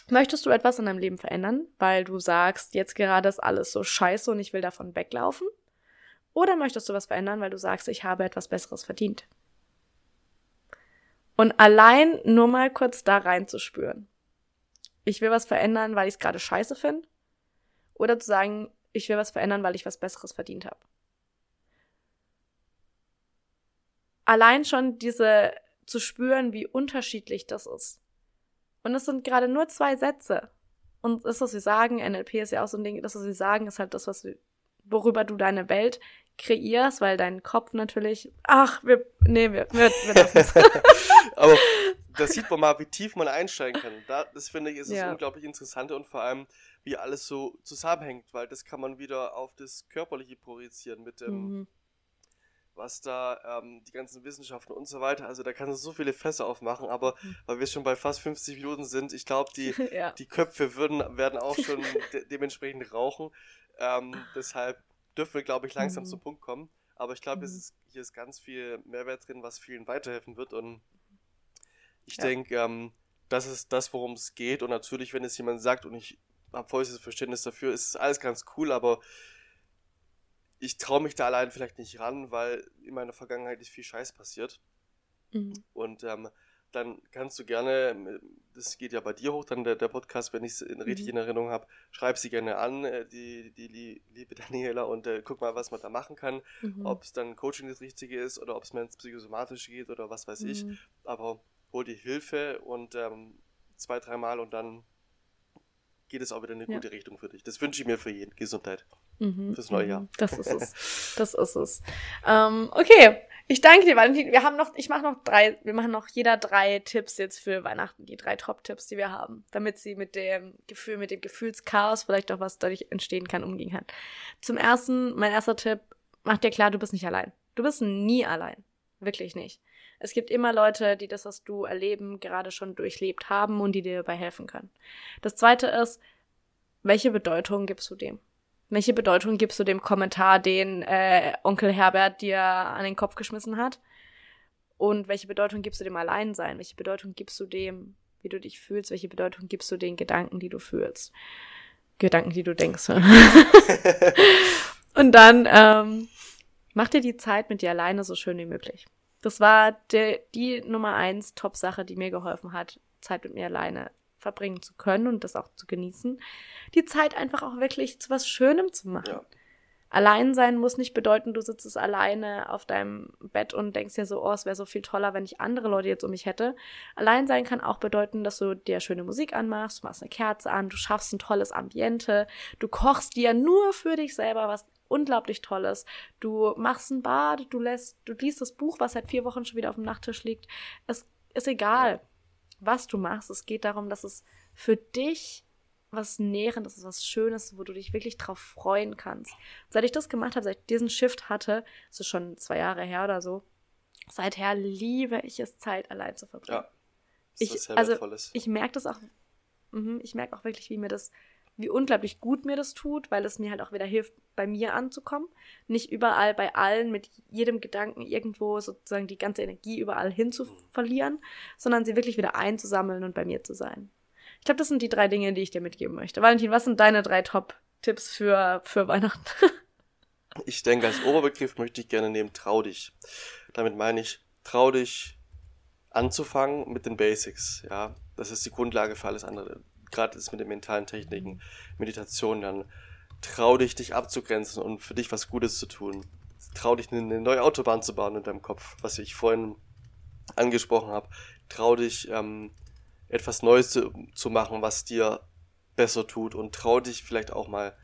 [SPEAKER 1] möchtest du etwas in deinem Leben verändern, weil du sagst, jetzt gerade ist alles so scheiße und ich will davon weglaufen? Oder möchtest du was verändern, weil du sagst, ich habe etwas Besseres verdient? Und allein nur mal kurz da reinzuspüren ich will was verändern, weil ich es gerade scheiße finde. Oder zu sagen, ich will was verändern, weil ich was Besseres verdient habe. Allein schon diese zu spüren, wie unterschiedlich das ist. Und es sind gerade nur zwei Sätze. Und das, was wir sagen, NLP ist ja auch so ein Ding, das, was wir sagen, ist halt das, was wir, worüber du deine Welt kreierst, weil dein Kopf natürlich, ach, wir, nee, wir, wir, wir lassen es.
[SPEAKER 2] Aber da sieht man mal, wie tief man einsteigen kann. Da, das finde ich, ist ja. das unglaublich Interessante und vor allem, wie alles so zusammenhängt, weil das kann man wieder auf das Körperliche projizieren mit dem, mhm. Was da, ähm, die ganzen Wissenschaften und so weiter. Also da kann es so viele Fässer aufmachen, aber mhm. weil wir schon bei fast 50 Minuten sind, ich glaube, die, ja. die Köpfe würden, werden auch schon de dementsprechend rauchen. Ähm, deshalb dürfen wir, glaube ich, langsam mhm. zum Punkt kommen. Aber ich glaube, mhm. hier ist ganz viel Mehrwert drin, was vielen weiterhelfen wird und ich ja. denke, ähm, das ist das, worum es geht. Und natürlich, wenn es jemand sagt und ich habe volles Verständnis dafür, ist alles ganz cool, aber ich traue mich da allein vielleicht nicht ran, weil in meiner Vergangenheit ist viel Scheiß passiert. Mhm. Und ähm, dann kannst du gerne, das geht ja bei dir hoch, dann der, der Podcast, wenn ich es in, richtig mhm. in Erinnerung habe, schreib sie gerne an, äh, die, die, die liebe Daniela, und äh, guck mal, was man da machen kann. Mhm. Ob es dann Coaching das Richtige ist oder ob es mir ins Psychosomatische geht oder was weiß ich. Mhm. Aber hol dir Hilfe und ähm, zwei, dreimal und dann geht es auch wieder in eine ja. gute Richtung für dich. Das wünsche ich mir für jeden. Gesundheit. Mhm. Fürs neue Jahr.
[SPEAKER 1] Das ist es. Das ist es. Ähm, okay. Ich danke dir, Valentin. Wir haben noch, ich mache noch drei, wir machen noch jeder drei Tipps jetzt für Weihnachten, die drei Top-Tipps, die wir haben, damit sie mit dem Gefühl, mit dem Gefühlschaos, vielleicht auch was dadurch entstehen kann, umgehen kann. Zum ersten, mein erster Tipp, mach dir klar, du bist nicht allein. Du bist nie allein. Wirklich nicht. Es gibt immer Leute, die das, was du erleben, gerade schon durchlebt haben und die dir dabei helfen können. Das zweite ist, welche Bedeutung gibst du dem? Welche Bedeutung gibst du dem Kommentar, den äh, Onkel Herbert dir an den Kopf geschmissen hat? Und welche Bedeutung gibst du dem Alleinsein? Welche Bedeutung gibst du dem, wie du dich fühlst? Welche Bedeutung gibst du den Gedanken, die du fühlst? Gedanken, die du denkst. und dann ähm, mach dir die Zeit mit dir alleine so schön wie möglich. Das war de, die Nummer eins Top-Sache, die mir geholfen hat, Zeit mit mir alleine verbringen zu können und das auch zu genießen. Die Zeit einfach auch wirklich zu was Schönem zu machen. Ja. Allein sein muss nicht bedeuten, du sitzt alleine auf deinem Bett und denkst dir so, oh, es wäre so viel toller, wenn ich andere Leute jetzt um mich hätte. Allein sein kann auch bedeuten, dass du dir schöne Musik anmachst, du machst eine Kerze an, du schaffst ein tolles Ambiente, du kochst dir nur für dich selber was unglaublich Tolles. Du machst ein Bad, du lässt, du liest das Buch, was seit vier Wochen schon wieder auf dem Nachttisch liegt. Es ist egal, was du machst. Es geht darum, dass es für dich was Nährendes ist, was Schönes, wo du dich wirklich drauf freuen kannst. Seit ich das gemacht habe, seit ich diesen Shift hatte, das ist schon zwei Jahre her oder so, seither liebe ich es, Zeit allein zu verbringen. Ja, ich, also, ich merke das auch, mh, ich merke auch wirklich, wie mir das wie unglaublich gut mir das tut, weil es mir halt auch wieder hilft, bei mir anzukommen. Nicht überall bei allen mit jedem Gedanken irgendwo sozusagen die ganze Energie überall hin zu verlieren, sondern sie wirklich wieder einzusammeln und bei mir zu sein. Ich glaube, das sind die drei Dinge, die ich dir mitgeben möchte. Valentin, was sind deine drei Top-Tipps für, für Weihnachten?
[SPEAKER 2] ich denke, als Oberbegriff möchte ich gerne nehmen, trau dich. Damit meine ich, trau dich anzufangen mit den Basics, ja. Das ist die Grundlage für alles andere gerade ist mit den mentalen Techniken, Meditation, dann trau dich, dich abzugrenzen und für dich was Gutes zu tun. trau dich, eine neue Autobahn zu bauen in deinem Kopf, was ich vorhin angesprochen habe. Trau dich, ähm, etwas Neues zu, zu machen, was dir besser tut und trau dich vielleicht auch mal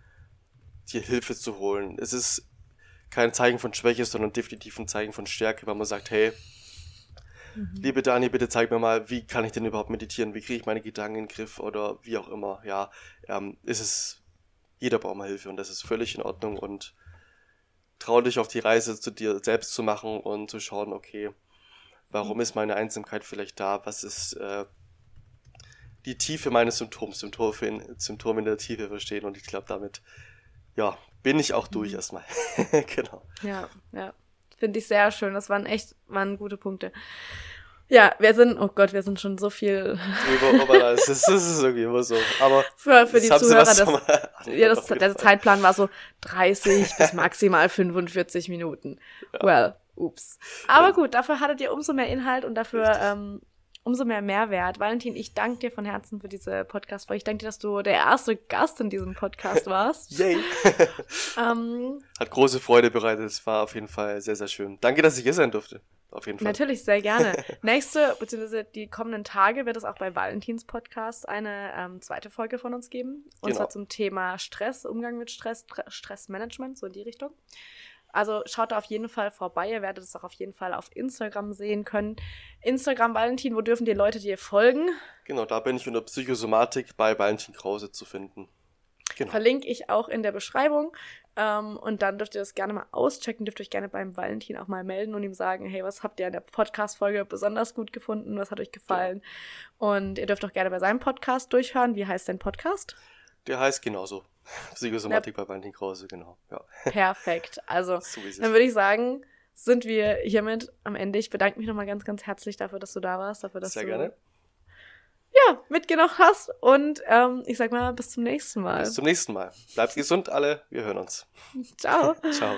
[SPEAKER 2] dir Hilfe zu holen. Es ist kein Zeichen von Schwäche, sondern definitiv ein Zeichen von Stärke, weil man sagt, hey, mhm. liebe Dani, bitte zeig mir mal, wie kann ich denn überhaupt meditieren, wie kriege ich meine Gedanken in den Griff oder wie auch immer. Ja, ähm, ist es, jeder braucht mal Hilfe und das ist völlig in Ordnung und trau dich auf die Reise zu dir selbst zu machen und zu schauen, okay, warum mhm. ist meine Einsamkeit vielleicht da, was ist äh, die Tiefe meines Symptoms, Symptome in, Symptome in der Tiefe verstehen und ich glaube damit, ja, bin ich auch durch mhm. erstmal. genau.
[SPEAKER 1] Ja, ja. Finde ich sehr schön. Das waren echt, waren gute Punkte. Ja, wir sind, oh Gott, wir sind schon so viel.
[SPEAKER 2] Über, aber das ist, das ist irgendwie immer so. Aber
[SPEAKER 1] für, für die Zuhörer, das, ja, das, der Zeitplan war so 30 bis maximal 45 Minuten. Ja. Well, ups. Aber gut, dafür hattet ihr umso mehr Inhalt und dafür ähm, umso mehr Mehrwert. Valentin, ich danke dir von Herzen für diese Podcast-Folge. Ich danke dir, dass du der erste Gast in diesem Podcast warst.
[SPEAKER 2] Yay! ähm, Hat große Freude bereitet. Es war auf jeden Fall sehr, sehr schön. Danke, dass ich hier sein durfte. Auf jeden Fall.
[SPEAKER 1] Natürlich, sehr gerne. Nächste, beziehungsweise die kommenden Tage wird es auch bei Valentins Podcast eine ähm, zweite Folge von uns geben. Und genau. zwar zum Thema Stress, Umgang mit Stress, Stressmanagement, so in die Richtung. Also schaut da auf jeden Fall vorbei. Ihr werdet es auch auf jeden Fall auf Instagram sehen können. Instagram Valentin, wo dürfen die Leute dir folgen?
[SPEAKER 2] Genau, da bin ich unter Psychosomatik bei Valentin Krause zu finden.
[SPEAKER 1] Genau. Verlinke ich auch in der Beschreibung. Ähm, und dann dürft ihr das gerne mal auschecken, dürft euch gerne beim Valentin auch mal melden und ihm sagen, hey, was habt ihr in der Podcast-Folge besonders gut gefunden? Was hat euch gefallen? Ja. Und ihr dürft auch gerne bei seinem Podcast durchhören. Wie heißt dein Podcast?
[SPEAKER 2] Der heißt genauso. Psychosomatik ja. bei Valentin Krause, genau. Ja.
[SPEAKER 1] Perfekt. Also, so dann würde ich sagen, sind wir hiermit am Ende. Ich bedanke mich nochmal ganz, ganz herzlich dafür, dass du da warst, dafür, dass
[SPEAKER 2] Sehr
[SPEAKER 1] du
[SPEAKER 2] gerne.
[SPEAKER 1] Ja, mitgenommen hast. Und ähm, ich sag mal, bis zum nächsten Mal.
[SPEAKER 2] Bis zum nächsten Mal. Bleibt gesund alle. Wir hören uns.
[SPEAKER 1] Ciao.
[SPEAKER 2] Ciao.